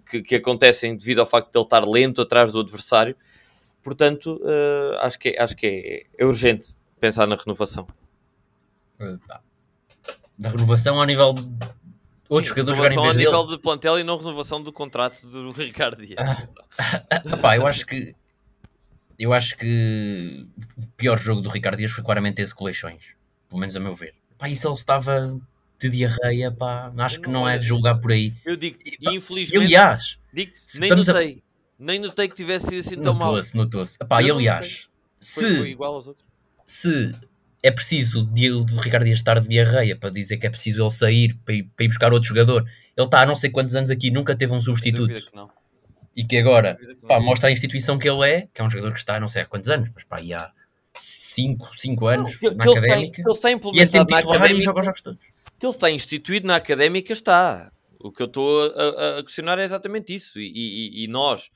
A: que, que, acontecem devido ao facto de ele estar lento atrás do adversário. Portanto, uh, acho que, é, acho que é, é, urgente pensar na renovação.
C: Da renovação ao nível de outros Sim, jogadores jogarem
A: em vez a nível de plantel e não renovação do contrato do Ricardo Dias.
C: Ah, pá, eu acho que eu acho que o pior jogo do Ricardo Dias foi claramente esse Coleixões. Pelo menos a meu ver. Pá, isso ele estava de diarreia, pá. Acho que não, é de julgar por aí.
A: Eu digo infelizmente.
C: Aliás,
A: digo nem notei. A... Nem notei que tivesse sido assim tão mal.
C: Notou-se, notou-se. Pá, e aliás, se, foi, foi igual aos outros. se é preciso o Ricardo Dias estar de diarreia para dizer que é preciso ele sair para ir, para ir buscar outro jogador, ele está há não sei quantos anos aqui, nunca teve um substituto e que agora pá, mostra a instituição que ele é, que é um jogador que está não sei há quantos anos, mas pá, há 5 anos que, na que académica.
A: Ele está, ele está
C: e é sempre titular e joga os jogos todos.
A: Que ele está instituído na académica está. O que eu estou a, a, questionar é exatamente isso. E, e, e, nós,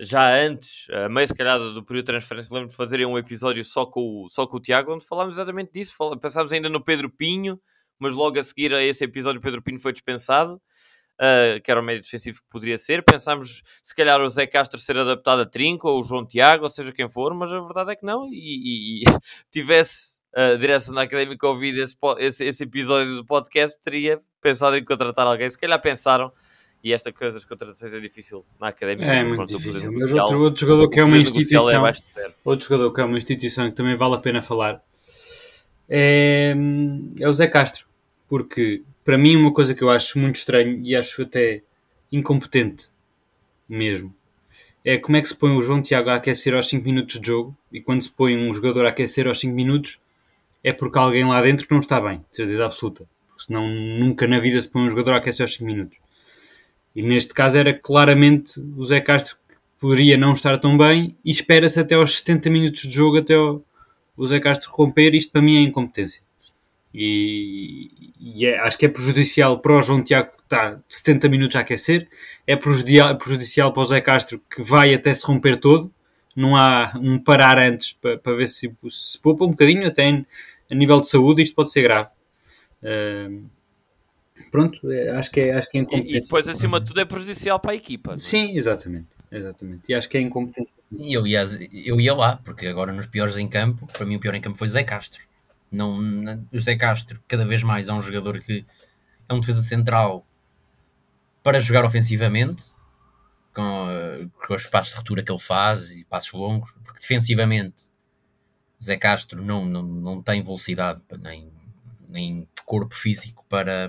A: já antes, a meio se calhar do período de transferência, lembro de fazerem um episódio só com, o, só com o Tiago, onde falámos exatamente disso. Pensámos ainda no Pedro Pinho, mas logo a seguir a esse episódio o Pedro Pinho foi dispensado uh, que era o médio defensivo que poderia ser. Pensámos, se calhar, o Zé Castro ser adaptado a Trinco, ou o João Tiago, ou seja quem for, mas a verdade é que não. E, e, e tivesse a direção da académica ouvido esse, esse, esse, episódio do podcast, teria pensado em contratar alguém. Se calhar pensaram. E esta coisa das contratações é difícil na académica.
D: É, muito difícil. Mas outro, outro jogador que é uma é instituição, é outro jogador que é uma instituição que também vale a pena falar, é, é o Zé Castro. Porque para mim, uma coisa que eu acho muito estranho e acho até incompetente mesmo é como é que se põe o João Tiago a aquecer aos 5 minutos de jogo e quando se põe um jogador a aquecer aos 5 minutos é porque alguém lá dentro não está bem, de certeza absoluta. Porque senão nunca na vida se põe um jogador a aquecer aos 5 minutos. E neste caso era claramente o Zé Castro que poderia não estar tão bem e espera-se até aos 70 minutos de jogo até o, o Zé Castro romper. Isto para mim é incompetência. E, e é, acho que é prejudicial para o João Tiago que está 70 minutos a aquecer, é prejudicial, prejudicial para o Zé Castro que vai até se romper todo, não há um parar antes para, para ver se se poupa um bocadinho, até a nível de saúde isto pode ser grave. Uh, pronto, é, acho que é, acho que é
A: incompetência. E, e, depois, acima de tudo, é prejudicial para a equipa. É?
D: Sim, exatamente. Exatamente. E acho que é incompetência.
C: E aliás, eu ia lá, porque agora nos piores em campo, para mim o pior em campo foi Zé Castro. Não, o Zé Castro, cada vez mais, é um jogador que é um defesa central para jogar ofensivamente, com, com os passos de ruptura que ele faz e passos longos, porque defensivamente Zé Castro não, não, não tem velocidade nem, nem corpo físico para,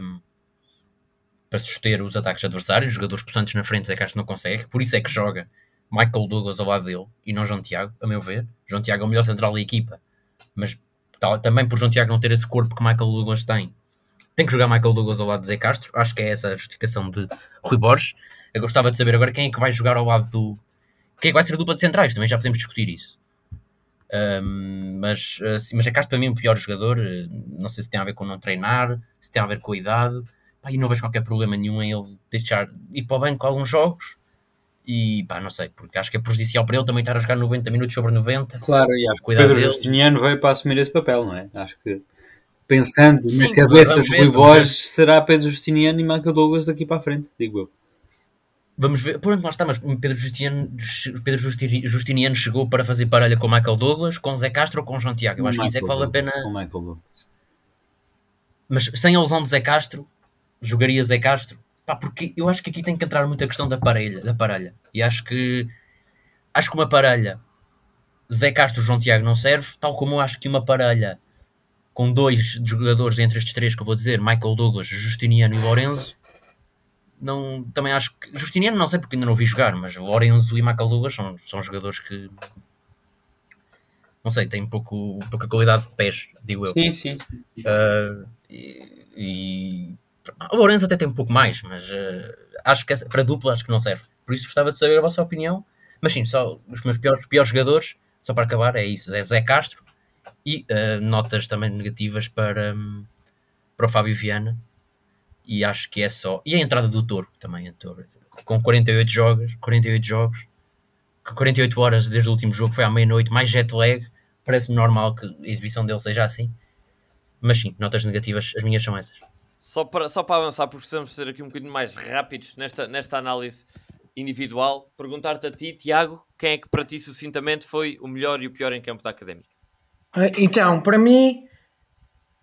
C: para suster os ataques adversários. Os jogadores possantes na frente, Zé Castro não consegue, por isso é que joga Michael Douglas ao lado dele e não João Tiago, a meu ver. João Tiago é o melhor central da equipa, mas também por João Tiago não ter esse corpo que Michael Douglas tem. Tem que jogar Michael Douglas ao lado de Zé Castro. Acho que é essa a justificação de Rui Borges. Eu gostava de saber agora quem é que vai jogar ao lado do, Quem é que vai ser a dupla de centrais? Também já podemos discutir isso. Um, mas, assim, mas é Castro para mim o pior jogador. Eh, não sei se tem a ver com não treinar, se tem a ver com a idade. Pá, e não vejo qualquer problema nenhum em ele deixar ir para o banco alguns jogos. E pá, não sei, porque acho que é prejudicial para ele também estar a jogar 90 minutos sobre 90.
D: Claro, e acho que Pedro dele. Justiniano veio para assumir esse papel, não é? Acho que pensando Sim, na cabeça de Rui Borges, será Pedro Justiniano e Michael Douglas daqui para a frente, digo eu.
C: Vamos ver, por onde lá está, mas Pedro Justiniano, Pedro Justiniano chegou para fazer parelha com Michael Douglas, com Zé Castro ou com João Tiago. Eu acho Michael que isso é que vale a pena.
D: Com Michael Douglas.
C: Mas sem a lesão de Zé Castro, jogaria Zé Castro. Pá, porque eu acho que aqui tem que entrar muito a questão da parelha, da parelha. E acho que acho que uma parelha Zé Castro João Tiago não serve, tal como eu acho que uma parelha com dois jogadores entre estes três que eu vou dizer, Michael Douglas, Justiniano e Lorenzo, não, também acho que. Justiniano não sei porque ainda não vi jogar, mas Lorenzo e Michael Douglas são, são jogadores que. Não sei, têm pouco, pouca qualidade de pés, digo eu.
D: Sim, sim.
C: Uh, e, e. O Lorenzo até tem um pouco mais, mas uh, acho que para dupla acho que não serve. Por isso gostava de saber a vossa opinião. Mas sim, só os meus piores, piores jogadores, só para acabar, é isso: é Zé Castro e uh, notas também negativas para, um, para o Fábio Viana e acho que é só. E a entrada do Toro também, a Toro, com 48 jogos, 48 jogos, 48 horas desde o último jogo, foi à meia-noite, mais jet lag, parece-me normal que a exibição dele seja assim. Mas sim, notas negativas, as minhas são essas.
A: Só para, só para avançar, porque precisamos ser aqui um bocadinho mais rápidos nesta, nesta análise individual, perguntar-te a ti, Tiago, quem é que para ti sucintamente foi o melhor e o pior em campo da Académica?
B: Então, para mim,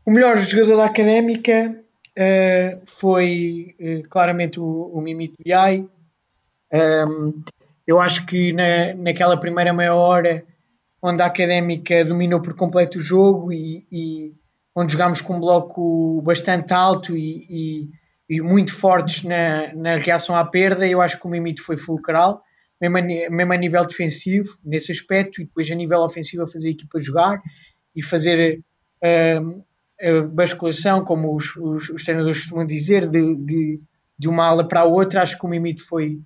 B: o melhor jogador da Académica uh, foi uh, claramente o, o Mimito Biai. Um, eu acho que na, naquela primeira meia hora, onde a Académica dominou por completo o jogo e, e onde jogámos com um bloco bastante alto e, e, e, muito fortes na, na reação à perda, eu acho que o Mimito foi fulcral, mesmo a, mesmo a nível defensivo, nesse aspecto, e depois a nível ofensivo a fazer a equipa jogar e fazer um, basculação, como os, os, os, treinadores costumam dizer, de, de, de, uma ala para a outra, acho que o Mimito foi,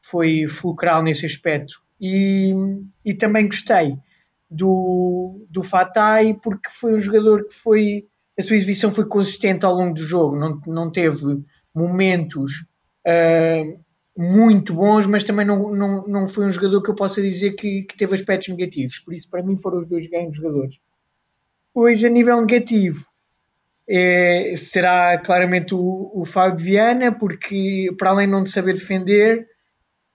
B: foi fulcral nesse aspecto. E, e também gostei do, do Fatai, porque foi um jogador que foi. A sua exibição foi consistente ao longo do jogo, não, não teve momentos uh, muito bons, mas também não, não, não foi um jogador que eu possa dizer que, que teve aspectos negativos. Por isso, para mim, foram os dois grandes jogadores. Hoje, a nível negativo, é, será claramente o, o Fábio Viana, porque para além de não saber defender,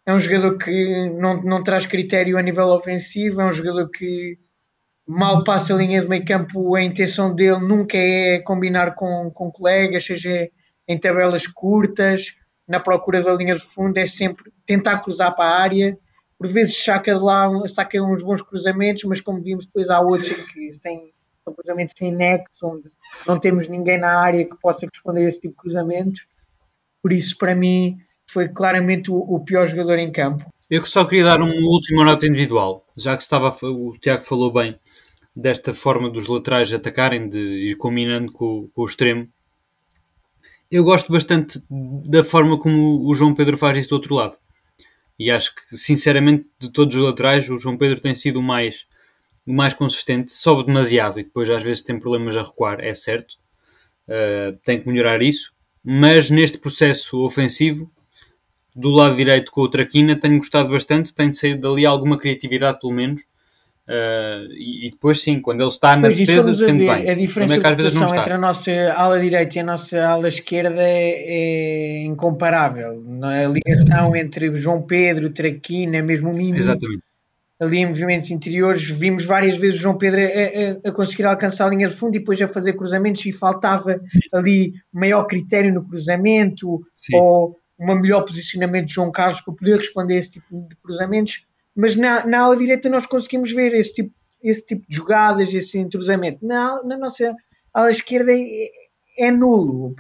B: é um jogador que não, não traz critério a nível ofensivo, é um jogador que mal passa a linha de meio campo, a intenção dele nunca é combinar com, com colegas, seja em tabelas curtas, na procura da linha de fundo, é sempre tentar cruzar para a área. Por vezes saca de lá, saca uns bons cruzamentos, mas como vimos depois há outros que sem, são cruzamentos sem nexo, onde não temos ninguém na área que possa responder a esse tipo de cruzamentos. Por isso, para mim, foi claramente o, o pior jogador em campo.
D: Eu só queria dar uma última nota individual, já que estava, o Tiago falou bem desta forma dos laterais atacarem, de ir combinando com, com o extremo. Eu gosto bastante da forma como o João Pedro faz isso do outro lado. E acho que, sinceramente, de todos os laterais, o João Pedro tem sido o mais o mais consistente, sobe demasiado e depois às vezes tem problemas a recuar, é certo. Uh, tem que melhorar isso. Mas neste processo ofensivo, do lado direito com o Traquina, tenho gostado bastante, tem de sair dali alguma criatividade, pelo menos. Uh, e, e, depois sim, quando ele está na pois defesa, defende bem.
B: A diferença é de rotação entre a nossa ala direita e a nossa ala esquerda é, é incomparável. A ligação entre João Pedro, Traquina, mesmo o Mimi,
D: Exatamente
B: ali em movimentos interiores. Vimos várias vezes o João Pedro a, a, a, conseguir alcançar a linha de fundo e depois a fazer cruzamentos e faltava ali maior critério no cruzamento Sim. ou um melhor posicionamento de João Carlos para poder responder a esse tipo de cruzamentos. Mas na, na ala direita nós conseguimos ver esse tipo, esse tipo de jogadas, esse entrosamento. Na, na nossa ala esquerda é, é nulo.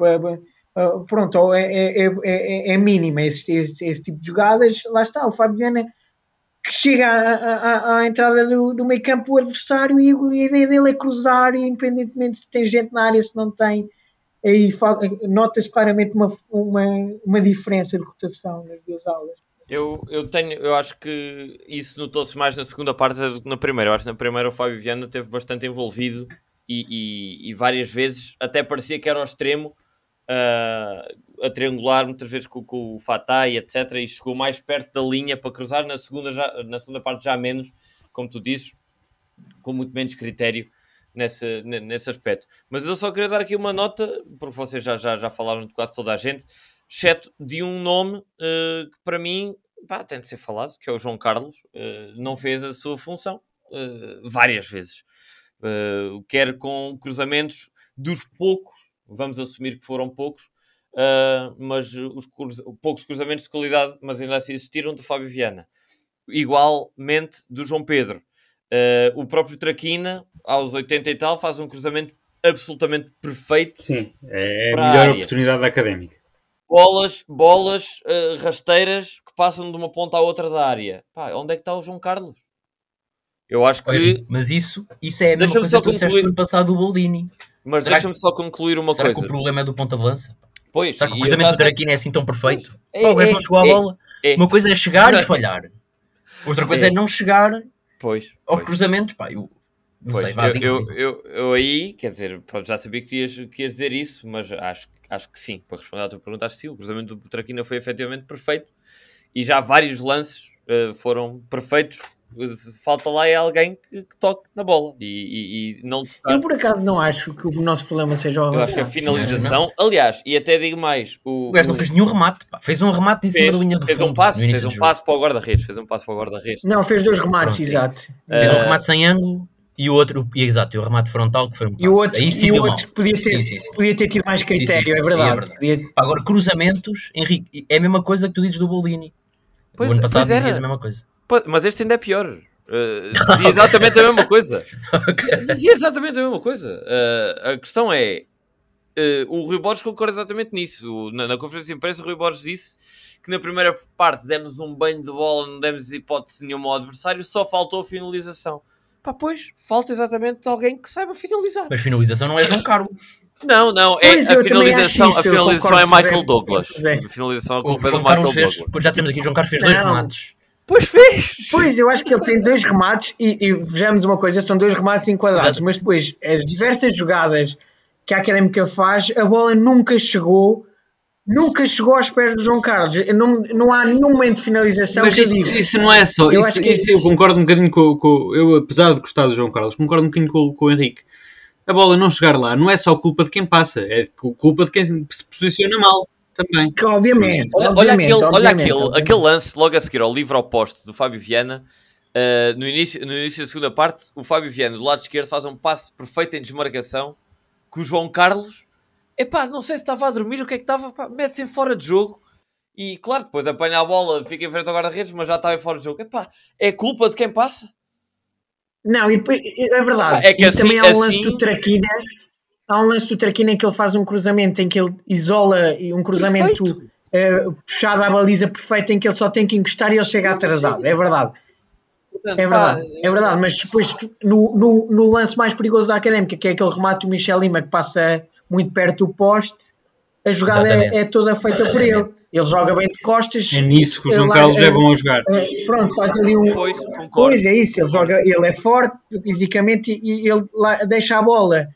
B: Pronto, é, é, é, é mínima esse, esse, esse, tipo de jogadas. Lá está, o Fábio Viana que chega à, à, à entrada do, do meio campo o adversário e a ideia dele é cruzar, independentemente se tem gente na área, se não tem, aí nota-se claramente uma, uma, uma diferença de rotação nas duas aulas.
A: Eu, eu tenho, eu acho que isso notou-se mais na segunda parte do que na primeira. Eu acho que na primeira o Fábio Viana esteve bastante envolvido e, e, e várias vezes até parecia que era ao extremo uh, a triangular muitas vezes com, com o Fatah e etc. E chegou mais perto da linha para cruzar na segunda, já, na segunda parte já menos, como tu dizes, com muito menos critério nesse, nesse aspecto. Mas eu só queria dar aqui uma nota, porque vocês já, já, já falaram de quase toda a gente exceto de um nome uh, que para mim pá, tem de ser falado, que é o João Carlos, uh, não fez a sua função uh, várias vezes. quer com cruzamentos dos poucos, vamos assumir que foram poucos, mas os poucos cruzamentos de qualidade, mas ainda assim existiram, do Fábio Viana. Igualmente do João Pedro. O próprio Traquina, aos 80 e tal, faz um cruzamento absolutamente perfeito.
D: Sim, é a melhor oportunidade da académica
A: bolas, bolas uh, rasteiras que passam de uma ponta à outra da área. Pá, onde é que está o João Carlos? Eu acho que.
C: Olha, mas isso, isso é a mesma coisa que tu disseste no passado do Boldini.
A: Mas deixa-me só concluir uma
C: será
A: coisa.
C: que o problema é do ponta de lança?
A: Pois.
C: Será que o cruzamento do Traquina é assim tão perfeito? É, Pá, o gajo é, não chegou à é, bola. É. Uma coisa é chegar e falhar. Outra coisa é, é não chegar
A: pois,
C: ao pois. cruzamento. Pá, eu, não
A: pois,
C: sei, vá,
A: eu, eu, eu, eu, aí, quer dizer, já sabia que ias, que ias dizer isso, mas acho, acho que sim. Para responder à tua pergunta, acho que sim. O cruzamento do Traquina foi efetivamente perfeito e já vários lances uh, foram perfeitos. Falta lá é alguém que, que toque na bola e, e, e não
B: tocar. Eu por acaso não acho que o nosso problema seja o
A: a finalização, aliás, e até digo mais:
C: o, o gajo não fez nenhum remate, pá. fez um remate em fez, cima da linha do
A: fez
C: fundo.
A: Um passo, fez um passo para o guarda-redes, fez um passo para o guarda-redes.
B: Não, fez dois remates, Pronto, exato.
C: Fez um remate sem ângulo e o outro, e, exato, e o remate frontal que foi um
B: E o outro, Aí sim e o outro podia, ter, sim, sim, sim. podia ter tido mais critério, é verdade. É verdade.
C: Agora, cruzamentos, Henrique, é a mesma coisa que tu dizes do Bolini.
A: Pois,
C: o ano passado
A: dizias
C: a mesma coisa.
A: Mas este ainda é pior. Uh, dizia exatamente a mesma coisa. okay. Dizia exatamente a mesma coisa. Uh, a questão é: uh, o Rui Borges concorda exatamente nisso. Na, na, conferência de imprensa, o Rui Borges disse que na primeira parte demos um banho de bola, não demos hipótese nenhuma ao adversário, só faltou a finalização. Pá, pois, falta exatamente alguém que saiba finalizar.
C: Mas finalização não é João Carlos.
A: Não, não, é pois, a finalização, a finalização é Michael Douglas. A finalização é culpa do Michael Douglas.
C: Pois já temos aqui, João Carlos fez não. dois remates.
A: Pois fez!
B: Pois, eu acho que ele tem dois remates e, e vejamos uma coisa, são dois remates enquadrados, Exato. mas depois as diversas jogadas que a Académica faz, a bola nunca chegou nunca chegou aos pés do João Carlos. Não, não há nenhum momento de finalização
D: Mas isso, isso, não é só. Eu isso, isso eu concordo um bocadinho com, com, Eu, apesar de gostar do João Carlos, concordo um bocadinho com, com o Henrique. A bola não chegar lá não é só culpa de quem passa, é culpa de quem se posiciona mal também.
B: Que, obviamente.
A: Olha,
B: obviamente,
A: olha, aquele,
B: obviamente,
A: olha aquele, obviamente. aquele lance logo a seguir ao livro oposto do Fábio Viana. Uh, no, início, no início da segunda parte, o Fábio Viana do lado esquerdo faz um passo perfeito em desmarcação que o João Carlos Epá, não sei se estava a dormir, o que é que estava, mete-se em fora de jogo. E claro, depois apanha a bola, fica em frente ao guarda-redes, mas já está em fora de jogo. Epá, é culpa de quem passa?
B: Não, e, é verdade. É que e assim, também há um assim... lance do Traquina. Há um lance do Traquina em que ele faz um cruzamento em que ele isola um cruzamento uh, puxado à baliza perfeita em que ele só tem que encostar e ele chega atrasado. É verdade. é verdade, é verdade, mas depois no, no, no, lance mais perigoso da académica, que é aquele remate do Michel Lima que passa muito perto do poste, a jogada é, é, toda feita por ele. Ele joga bem de costas.
D: É nisso que o João Carlos é, é bom a jogar.
B: É, pronto, faz ali um. Pois, pois é isso, ele, joga, ele é forte fisicamente e, e ele lá, deixa a bola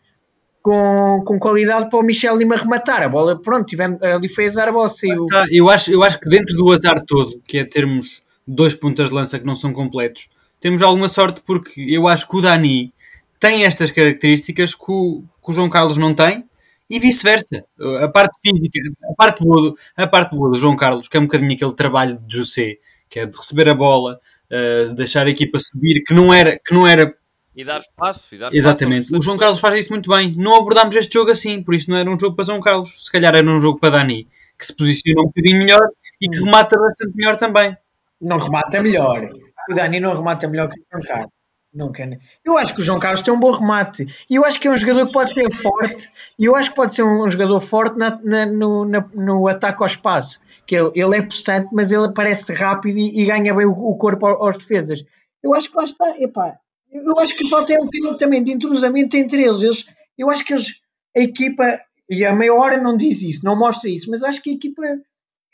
B: com, com qualidade para o Michel Lima rematar. A bola, pronto, tivemos, ali foi azar, a bola saiu.
D: Tá, eu, acho, eu acho que dentro do azar todo, que é termos dois pontas de lança que não são completos, temos alguma sorte porque eu acho que o Dani tem estas características que o, que o João Carlos não tem e vice-versa. A parte física, a parte, boa do, a parte boa do João Carlos, que é um bocadinho aquele trabalho de José, que é de receber a bola, uh, deixar a equipa subir, que não era. Que não era
A: e dar espaço. E dar
D: Exatamente. Espaço o João Carlos faz isso muito bem. Não abordámos este jogo assim, por isso não era um jogo para João Carlos. Se calhar era um jogo para Dani, que se posiciona um bocadinho melhor e que remata bastante melhor também.
B: Não remata melhor. O Dani não remata melhor que o João Carlos. Nunca. Eu acho que o João Carlos tem um bom remate. E eu acho que é um jogador que pode ser forte. E eu acho que pode ser um, um jogador forte na, na, no, na, no ataque ao espaço. Que ele, ele é possante, mas ele parece rápido e, e ganha bem o, o, corpo aos defesas. Eu acho que lá está. Epá, eu acho que falta um bocadinho também de entrosamento entre eles. eles. Eu acho que eles, a equipa, e a meia hora não diz isso, não mostra isso, mas acho que a equipa,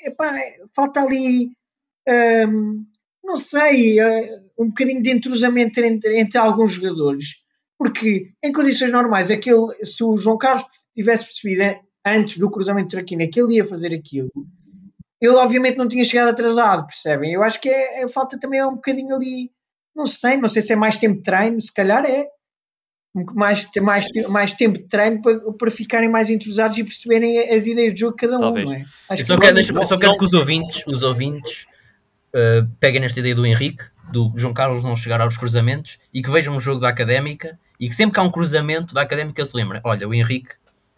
B: epá, falta ali hum, não sei, eh, um bocadinho de entrosamento entre, entre alguns jogadores. Porque em condições normais, aquele, se o João Carlos tivesse percebido antes do cruzamento de Traquina que ele ia fazer aquilo, ele obviamente não tinha chegado atrasado, percebem? Eu acho que é, é falta também um bocadinho ali, não sei, não sei se é mais tempo de treino, se calhar é mais, mais, mais tempo de treino para, para ficarem mais entrosados e perceberem as ideias de jogo de cada um,
C: Talvez.
B: não é?
C: Eu
B: Acho
C: só
B: que
C: quero, deixa- eu só quero que os ouvintes, os ouvintes uh, peguem nesta ideia do Henrique, do João Carlos não chegar aos cruzamentos e que vejam um jogo da Académica e que sempre que há um cruzamento da Académica se lembrem, olha, o Henrique,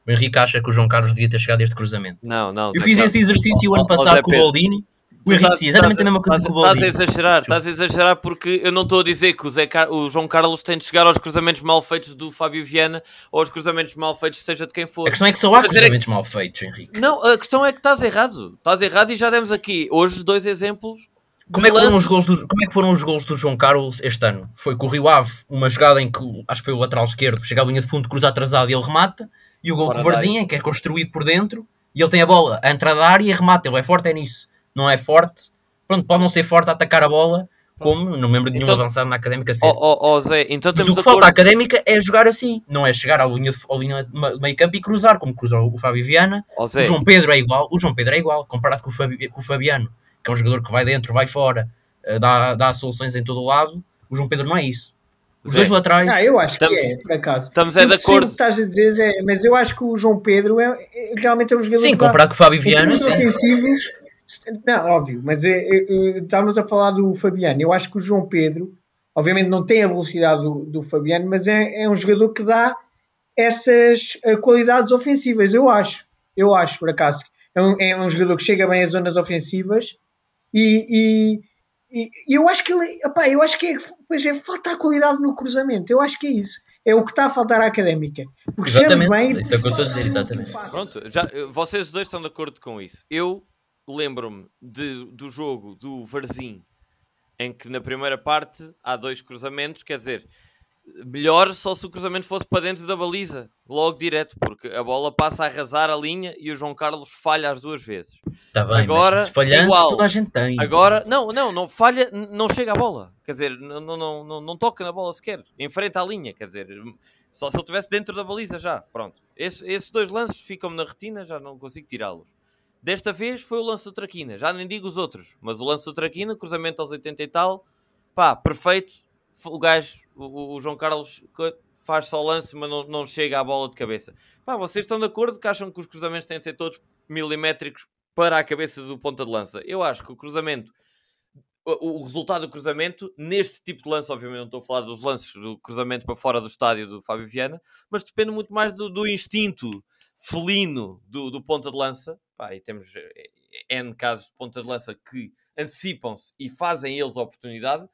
C: o Henrique acha que o João Carlos devia ter chegado a este cruzamento.
A: Não, não.
C: Eu
A: Zé
C: fiz esse exercício o ano
A: ó,
C: passado com o
A: Pedro.
C: O Henrique dizia exatamente a mesma coisa que o
A: Estás a exagerar, estás a exagerar porque eu não estou a dizer que o, Zé Car- o João Carlos tem de chegar aos cruzamentos mal feitos do Fábio Viana ou aos cruzamentos mal feitos, seja de quem for.
C: A questão é que só há
A: é
C: cruzamentos mal feitos, Henrique.
A: Não, a questão é que estás errado. Estás errado e já demos aqui hoje dois exemplos.
C: Como é, que foram os gols do, como é que foram os gols do João Carlos este ano? Foi com o Rio Ave, uma jogada em que acho que foi o lateral esquerdo, chega à linha de fundo, cruza atrasado e ele remata. E o gol
A: Fora
C: com o Varzinha, que é construído por dentro, e ele tem a bola a entrar da área e remata. Ele é forte, é nisso. Não é forte. Pronto, pode não ser forte a atacar a bola, como não lembro de nenhum
A: Então-
C: avançado na académica ser.
A: Ó ó, ó, Zé, então
C: Mas o que falta à académica é jogar assim, não é chegar à linha de, à linha de meio campo e cruzar, como cruzou o Fábio Viana.
A: Ó,
C: O João Pedro é igual, o João Pedro é igual, comparado com o, Fabi- com o Fabiano, que é um jogador que vai dentro, vai fora, eh, dá, dá soluções em todo o lado. O João Pedro não é isso. Os
A: Zé,
C: dois laterais,
B: Ah, eu acho
A: Estamos-
B: que é, por acaso.
A: estamos é de
B: o
A: acordo.
B: que estás a dizer, Zé, mas eu acho que o João Pedro é, é- realmente é um jogador
C: sim, comparado com o Fábio Viana, sim.
B: ofensivos, não, óbvio, mas é, é, é, estávamos a falar do Fabiano. Eu acho que o João Pedro, obviamente, não tem a velocidade do, do Fabiano, mas é, é um jogador que dá essas eh, qualidades ofensivas. Eu acho, eu acho, por acaso. É um, é um jogador que chega bem às zonas ofensivas e, e, e- eu acho que ele, epá, eu acho que é, pois é, falta a qualidade no cruzamento. Eu acho que é isso. É o que está a faltar à académica. Porque
C: Exatamente,
B: bem.
C: isso é o que eu estou a dizer, exatamente.
A: Pronto, já, eh, vocês dois estão de acordo com isso. Eu lembro-me do jogo do Varzim, em que na primeira parte há dois cruzamentos, quer dizer, melhor só se o cruzamento fosse para dentro da baliza, logo direto, porque a bola passa a arrasar a linha e o João Carlos falha as duas vezes.
C: Está bem,
A: Agora,
C: mas
A: igual.
C: toda a gente tem.
A: Agora, não, não, não falha, não chega à bola. Quer dizer, não, não, não, não, toca na bola sequer. Enfrenta a linha, quer dizer, só se ele estivesse dentro da baliza já. Pronto. Esse- esses dois lances ficam-me na retina, já não consigo tirá-los. Desta vez foi o lance do Traquina, já nem digo os outros, mas o lance do Traquina, cruzamento aos 80 e tal, pá, perfeito. O gajo, o, o João Carlos, faz só o lance, mas não, não chega à bola de cabeça. Pá, vocês estão de acordo que acham que os cruzamentos têm de ser todos milimétricos para a cabeça do ponta de lança? Eu acho que o cruzamento o, o resultado do cruzamento, neste tipo de lance, obviamente não estou a falar dos lances do cruzamento para fora do estádio do Fábio Viana, mas depende muito mais do, do instinto felino do, do ponta de lança. Pá, e temos eh, N casos de ponta de lança que antecipam-se e fazem eles a oportunidade,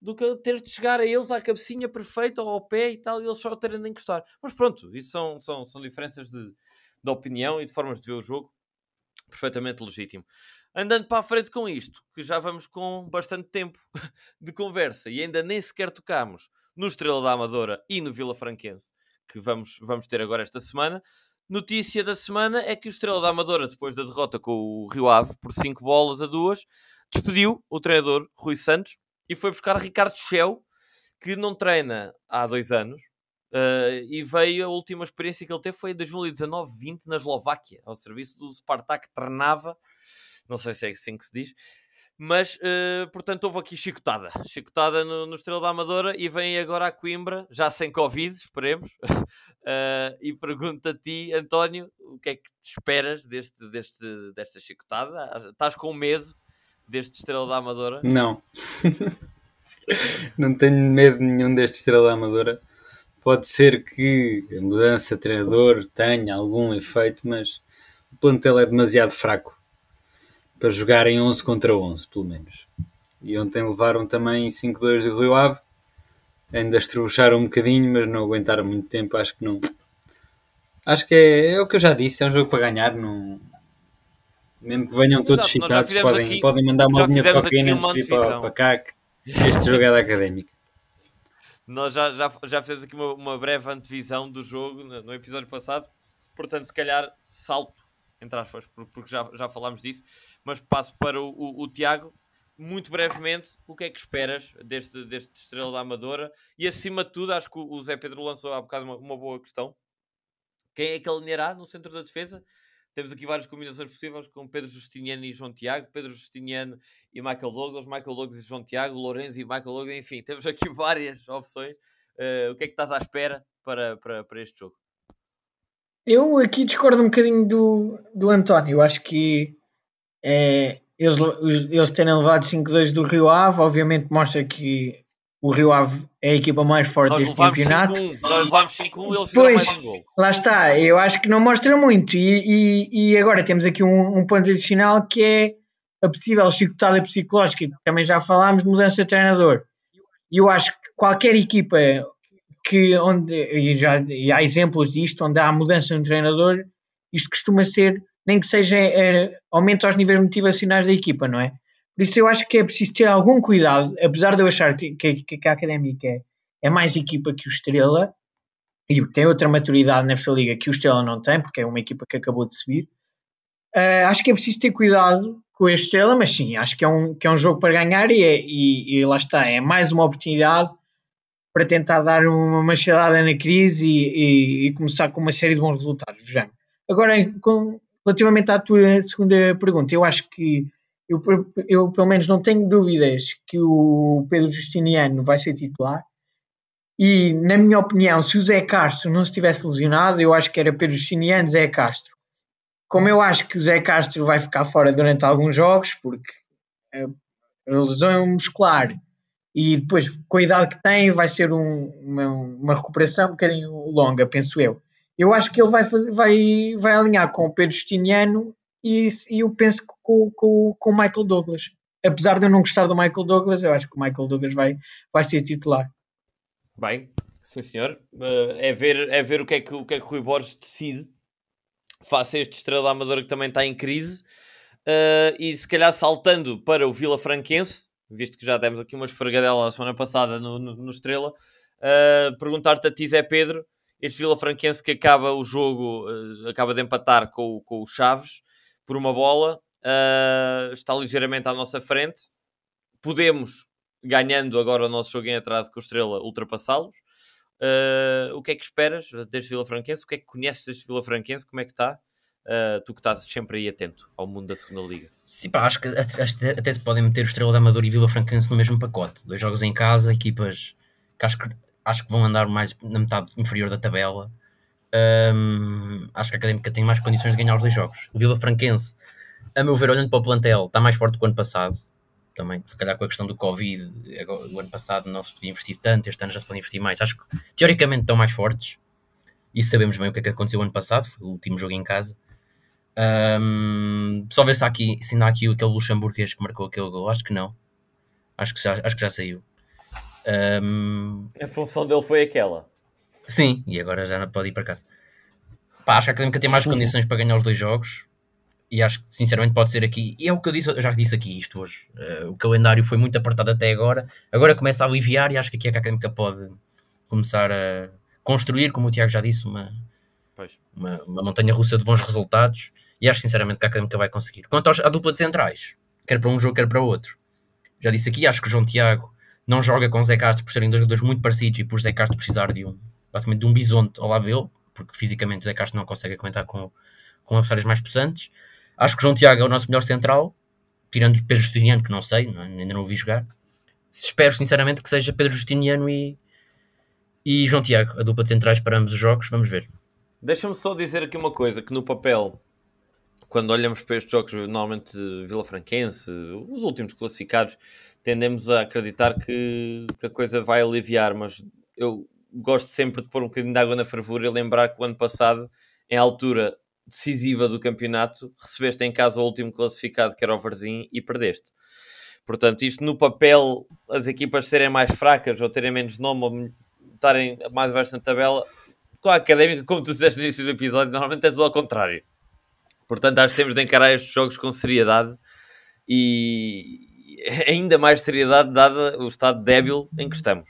A: do que ter de chegar a eles à cabecinha perfeita ou ao pé e tal, e eles só terem de encostar. Mas pronto, isso são, são, são diferenças de, de opinião e de formas de ver o jogo, perfeitamente legítimo. Andando para a frente com isto, que já vamos com bastante tempo de conversa e ainda nem sequer tocámos no Estrela da Amadora e no Vila Franquense, que vamos, vamos ter agora esta semana. Notícia da semana é que o Estrela da Amadora, depois da derrota com o Rio Ave por 5 bolas a 2, despediu o treinador Rui Santos e foi buscar Ricardo Schell, que não treina há dois anos. eh, e veio a última experiência que ele teve foi em 2019-20 na Eslováquia, ao serviço do Spartak Trnava, não sei se é assim que se diz, mas eh, portanto houve aqui chicotada, chicotada no, no Estrela da Amadora e vem agora a Coimbra, já sem Covid, esperemos, Eh, e pergunto a ti, António, o que é que esperas deste, deste, desta chicotada? Estás com medo deste Estrela da Amadora?
D: Não. não tenho medo nenhum deste Estrela da Amadora. Pode ser que a mudança de treinador tenha algum efeito, mas o plantel é demasiado fraco para jogar em 11 contra 11, pelo menos. E ontem levaram também 5-2 do Rio Ave. Ainda estrubucharam um bocadinho, mas não aguentaram muito tempo. Acho que não. Acho que é, é o que eu já disse: é um jogo para ganhar. Não... Mesmo que venham todos
A: Exato, fizemos
D: podem,
A: aqui-
D: podem mandar uma linha de cocaína de ir para, para cá. que Este jogo é da académica.
A: Nós já, já, já fizemos aqui uma, uma breve antevisão do jogo no, no episódio passado, portanto, se calhar salto, entre aspas, por- porque já, já falámos disso, mas passo para o, o, o Tiago. muito brevemente, o que é que esperas deste, deste Estrela da Amadora? E acima de tudo, acho que o Zé Pedro lançou há bocado uma, uma boa questão. Quem é que alinhará no centro da defesa? Temos aqui várias combinações possíveis com Pedro Justiniano e João Tiago, Pedro Justiniano e Michael Douglas, Michael Douglas e João Tiago, Lourenço e Michael Douglas, enfim, temos aqui várias opções. Uh, o que é que estás à espera para, para, para este jogo?
B: Eu aqui discordo um bocadinho do, do António. Eu acho que é, eles, eles terem levado 5-2 do Rio Ave, obviamente mostra que o Rio Ave é a equipa mais forte
A: Nós
B: deste campeonato.
A: 5 Nós levámos 5-1 eles fizeram mais um gol.
B: Lá está, eu acho que não mostra muito. E, e, e agora temos aqui um, um, ponto adicional que é a possível chicotada psicológica, que também já falámos, de mudança de treinador. E eu acho que qualquer equipa que onde, e, já, e há exemplos disto, onde há mudança no treinador, isto costuma ser, nem que seja, é, aumenta os níveis motivacionais da equipa, não é? Por isso eu acho que é preciso ter algum cuidado, apesar de eu achar que, que, que a Académica é, é, mais equipa que o Estrela e tem outra maturidade nesta liga que o Estrela não tem, porque é uma equipa que acabou de subir. Uh, acho que é preciso ter cuidado com a Estrela, mas sim, acho que é um, que é um jogo para ganhar e, é, e, e lá está, é mais uma oportunidade para tentar dar uma machadada na crise e, e, e, começar com uma série de bons resultados. Vejamos. Agora, com, relativamente à tua segunda pergunta, eu acho que eu, eu, pelo menos não tenho dúvidas que o Pedro Justiniano vai ser titular. E, na minha opinião, se o Zé Castro não se tivesse lesionado, eu acho que era Pedro Justiniano, Zé Castro. Como eu acho que o Zé Castro vai ficar fora durante alguns jogos, porque a lesão muscular e depois, com a idade que tem, vai ser um, uma, uma, recuperação um bocadinho longa, penso eu. Eu acho que ele vai, fazer, vai, vai alinhar com o Pedro Justiniano e, e eu penso que com, com, com o Michael Douglas. Apesar de eu não gostar do Michael Douglas, eu acho que o Michael Douglas vai, vai ser titular.
A: Bem, sim senhor. Uh, é, ver, é ver o que é que o, que é que o Rui Borges decide. Faça este estrela amadora que também está em crise. Uh, e se calhar saltando para o Vila Franquense, visto que já demos aqui uma esfregadela a semana passada no, no, no Estrela, uh, perguntar-te a ti, Zé Pedro, este Vila Franquense que acaba o jogo, uh, acaba de empatar com, com o Chaves por uma bola, uh, está ligeiramente à nossa frente. Podemos, ganhando agora o nosso jogo em atraso com o Estrela, ultrapassá-los. Uh, o que é que esperas deste Vila Franquense? O que é que conheces deste Vila Franquense? Como é que está? Uh, tu que estás sempre aí atento ao mundo da segunda liga.
C: Sim, pá, acho que até, até se podem meter o Estrela da Amador e Vila Franquense no mesmo pacote. Dois jogos em casa, equipas que acho que, acho que vão andar mais na metade inferior da tabela. Um, acho que a Académica tem mais condições de ganhar os dois jogos. O Vila Franquense, a meu ver, olhando para o plantel, está mais forte do que o ano passado. Também, se calhar com a questão do Covid, o ano passado não se podia investir tanto, este ano já se pode investir mais. Acho que teoricamente estão mais fortes. E sabemos bem o que é que aconteceu ano passado, foi o último jogo em casa. Um, só ver se há aqui, se ainda há aqui aquele luxemburguês que marcou aquele gol. Acho que não. Acho que já, acho que já saiu. Um,
A: a função dele foi aquela.
C: Sim, e agora já não pode ir para casa. Pá, acho que a Académica tem mais condições para ganhar os dois jogos. E acho que sinceramente pode ser aqui. E é o que eu disse, eu já disse aqui isto hoje. Uh, o calendário foi muito apertado até agora. Agora começa a aliviar e acho que aqui é que a Académica pode começar a construir, como o Tiago já disse, uma, uma, uma montanha russa de bons resultados e acho sinceramente que a Académica vai conseguir. Quanto à dupla de centrais, quer para um jogo, quer para outro, já disse aqui, acho que o João Tiago não joga com Zé Castro por serem dois jogadores muito parecidos e por Zé Castro precisar de um, basicamente de um bisonte ao lado dele, porque fisicamente Zé Castro não consegue aguentar com, com adversários mais possantes. Acho que João Tiago é o nosso melhor central, tirando Pedro Justiniano, que não sei, não, ainda não o vi jogar. Espero sinceramente que seja Pedro Justiniano e, e João Tiago, a dupla de centrais para ambos os jogos, vamos ver.
A: Deixa-me só dizer aqui uma coisa, que no papel quando olhamos para estes jogos, normalmente Vila Franquense, os últimos classificados, tendemos a acreditar que, que, a coisa vai aliviar, mas eu gosto sempre de pôr um bocadinho de água na fervura e lembrar que o ano passado, em altura decisiva do campeonato, recebeste em casa o último classificado, que era o Varzim, e perdeste. Portanto, isto no papel, as equipas serem mais fracas ou terem menos nome ou estarem mais abaixo na tabela, com a académica, como tu disseste no início do episódio, normalmente é tudo ao contrário. Portanto, acho que temos de encarar estes jogos com seriedade e ainda mais seriedade dada o estado débil em que estamos.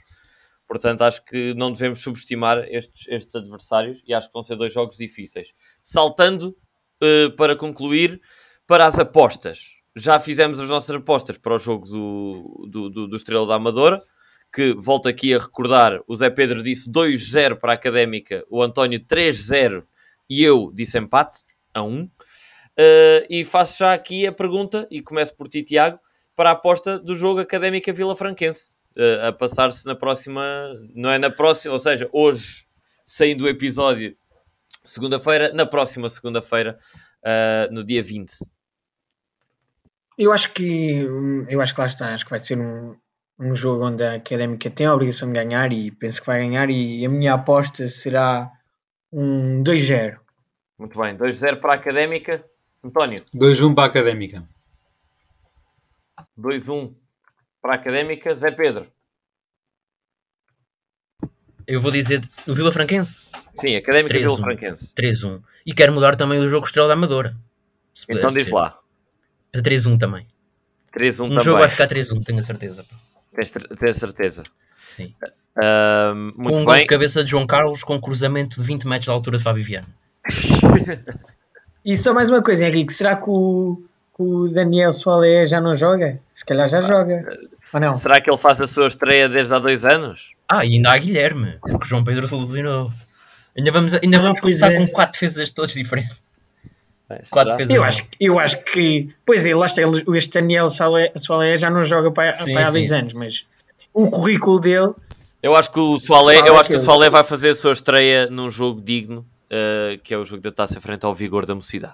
A: Portanto, acho que não devemos subestimar estes, estes adversários e acho que vão ser dois jogos difíceis. Saltando uh, para concluir para as apostas. já fizemos as nossas apostas para o jogo do, do, do, do Estrela da Amadora, que volto aqui a recordar, o Zé Pedro disse 2-0 para a Académica, o António 3-0 e eu disse empate a 1. Uh, e faço já aqui a pergunta, e começo por ti, Tiago, para a aposta do jogo Académica Vila Franquense, uh, a passar-se na próxima, não é na próxima, ou seja, hoje, saindo o episódio segunda-feira, na próxima segunda-feira, uh, no dia 20.
B: Eu acho que eu acho que lá está, acho que vai ser um, um jogo onde a Académica tem a obrigação de ganhar e penso que vai ganhar e a minha aposta será um 2-0.
A: Muito bem, 2-0 para a Académica. António.
D: 2-1 para a Académica.
A: 2-1 para a Académica. Zé Pedro.
C: Eu vou dizer o Vila Franquense.
A: Sim, Académica
C: 3-1.
A: Vila Franquense.
C: 3-1. E quero mudar também o jogo Estrela da Amadora.
A: Então diz
C: ser.
A: lá.
C: 3-1 também.
A: 3-1
C: Um
A: também.
C: jogo vai ficar 3-1, tenho a certeza.
A: Tens, tens certeza.
C: Sim.
A: Ahm,
C: Com um gol
A: bem.
C: de cabeça de João Carlos com um cruzamento de 20 metros da altura de Fábio Viana.
B: E só mais uma coisa, Henrique, será que o, que o Daniel Soalé já não joga? Se calhar já joga. Ou não?
A: Será que ele faz a sua estreia desde há dois anos?
C: Ah, e ainda há Guilherme, porque João Pedro se lesionou. Ainda vamos, ainda
B: Ah,
C: vamos começar
B: é.
C: com quatro defesas todos diferentes.
A: É,
C: Quatro defesas.
B: Eu acho, que- eu acho que. Pois é, lá está, ele- este Daniel Soalé, já não joga para,
C: Sim,
B: para há
C: sim,
B: dois
C: sim,
B: anos,
C: sim.
B: mas o currículo dele.
A: Eu acho que o Soalé, eu acho que o Soalé vai fazer a sua estreia num jogo digno, uh, que é o jogo da taça frente ao Vigor da Mocidade.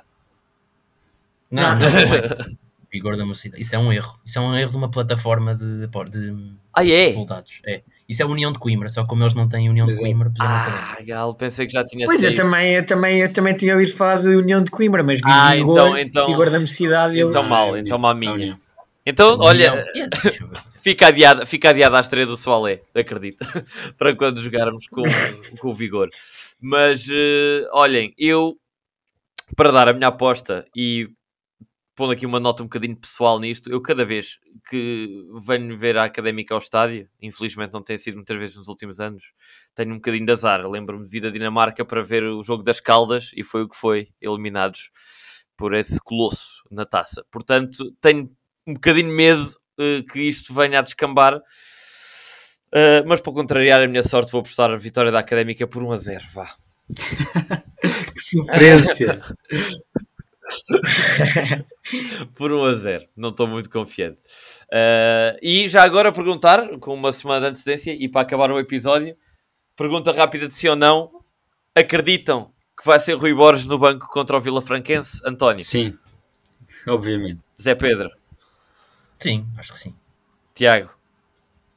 C: Não, não, não é. Vigor da mocidade. Isso é um erro. Isso é um erro de uma plataforma de, de,
A: Ah, é?
C: resultados. É. Isso é a União de Coimbra, só como eles não têm União de
D: Exato.
C: Coimbra, puseram.
A: Ah, Galo, pensei que já tinha
B: Pois eu
A: saído.
B: também, eu, também, eu também tinha ouvido falar de União de Coimbra, mas vi
A: Ah,
B: Vigor,
A: então- então-
B: Vigor da Mocidade. eu-
A: Então
D: Ah,
A: mal,
D: é
A: então
D: A
A: minha. Então, olha,
C: É, eu
A: fica adiada, fica adiada a estreia do Soalé, acredito, para quando jogarmos com, com o Vigor. Mas, eh, olhem, eu, para dar a minha aposta e pondo aqui uma nota um bocadinho pessoal nisto, eu cada vez que venho ver a Académica ao estádio, infelizmente não tem sido muitas vezes nos últimos anos, tenho um bocadinho de azar. Lembro-me de vir da Dinamarca para ver o jogo das Caldas e foi o que foi, eliminados por esse colosso na taça. Portanto, tenho um bocadinho de medo eh, que isto venha a descambar. Eh, mas para contrariar a minha sorte, vou apostar a vitória da Académica por 1 a 0. Vá.
D: Que sofrência!
A: por 1 a 0. Não estou muito confiante. Uh, e já agora perguntar, com uma semana de antecedência, e para acabar o episódio, pergunta rápida de sim ou não. Acreditam que vai ser Rui Borges no banco contra o Vila Franquense? António,
D: Sim, obviamente.
A: Zé Pedro,
C: Sim, acho que sim.
A: Tiago,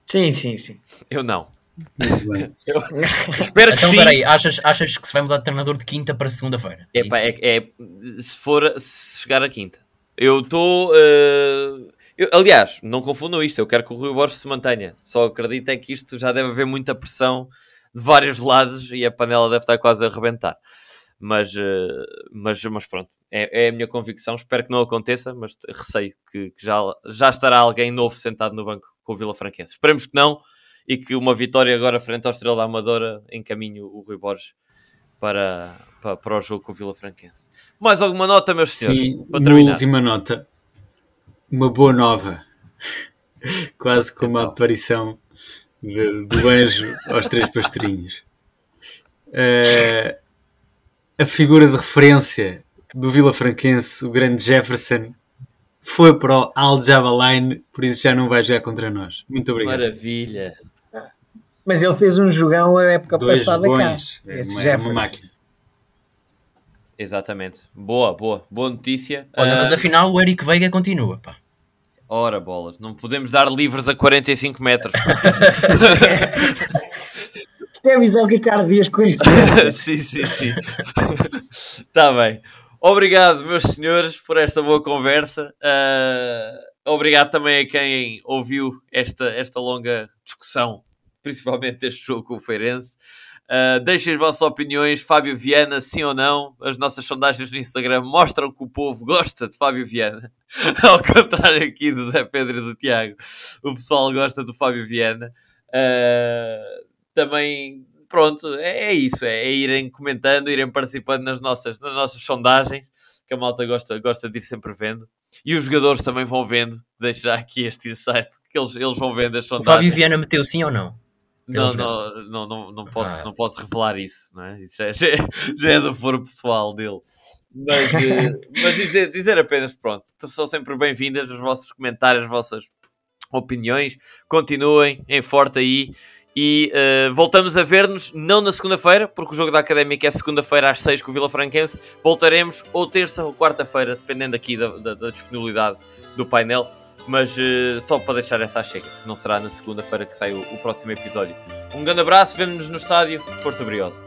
B: Sim, sim, sim.
A: eu não.
D: Muito bem.
A: Espero que
C: Então,
A: sim.
C: peraí, achas, achas que se vai mudar de treinador de quinta para segunda-feira? É
A: é, é- se for se chegar a quinta. Eu estou. eh, eu- aliás, não confundam isto. Eu quero que o Rui Borges se mantenha. Só acredito é que isto já deve haver muita pressão de vários lados e a panela deve estar quase a arrebentar. Mas, eh, mas, mas pronto, é, é a minha convicção. Espero que não aconteça, mas receio que, que já, já estará alguém novo sentado no banco com o Vila Franquense. Esperemos que não e que uma vitória agora frente ao Estrela da Amadora encaminhe o Rui Borges para, para, para o jogo com o Vila Franquense. Mais alguma nota, meus senhores?
D: Sim,
A: para
D: uma
A: terminar.
D: última nota. Uma boa nova. Quase como a aparição de- do anjo aos três pastorinhos. Eh, a figura de referência do Vila Franquense, o grande Jefferson, foi para o Al Jabalain, por isso já não vai jogar contra nós. Muito obrigado.
A: Maravilha.
B: Mas ele fez um jogão a época
D: Dois
B: passada
D: bons.
B: cá.
D: É
B: Esse
D: uma, é uma máquina.
A: Exatamente. Boa, boa. Boa notícia.
C: Olha, mas
A: Ah,
C: afinal o Eric Veiga continua, pá.
A: Ora, bolas. Não podemos dar livres a 45 metros.
B: Isto é avisar o Ricardo Dias conheceu.
A: sim, sim, sim. Está bem. Obrigado, meus senhores, por esta boa conversa. Ah, obrigado também a quem ouviu esta, esta longa discussão, principalmente deste jogo com o Feirense. Ah, deixem as vossas opiniões, Fábio Viana, sim ou não. As nossas sondagens no Instagram mostram que o povo gosta de Fábio Viana. Ao contrário aqui do Zé Pedro e do Tiago, o pessoal gosta do Fábio Viana. Ah, também, pronto, é, é isso, é, é irem comentando, irem participando nas nossas, nas nossas sondagens, que a malta gosta, gosta de ir sempre vendo. E os jogadores também vão vendo, deixo já aqui este insight, que eles, eles vão vendo as
C: O Fábio
A: sondagens.
C: Viana meteu sim ou não?
A: Não, não, não, não, não, posso,
C: Ah.
A: não posso revelar isso, não é? Isso já, já, é- já é do foro pessoal dele. Mas, eh, mas dizer, dizer apenas, pronto, são sempre bem-vindas os vossos comentários, as vossas opiniões. Continuem em forte aí. E eh, voltamos a ver-nos não na segunda-feira, porque o jogo da Académica é segunda-feira às 6 com o Vila Franquense. Voltaremos ou terça ou quarta-feira, dependendo aqui da, da- da disponibilidade do painel. Mas eh, só para deixar essa chega, que não será na segunda-feira que sai o, o próximo episódio. Um grande abraço, vemo-nos no estádio. Força Briosa.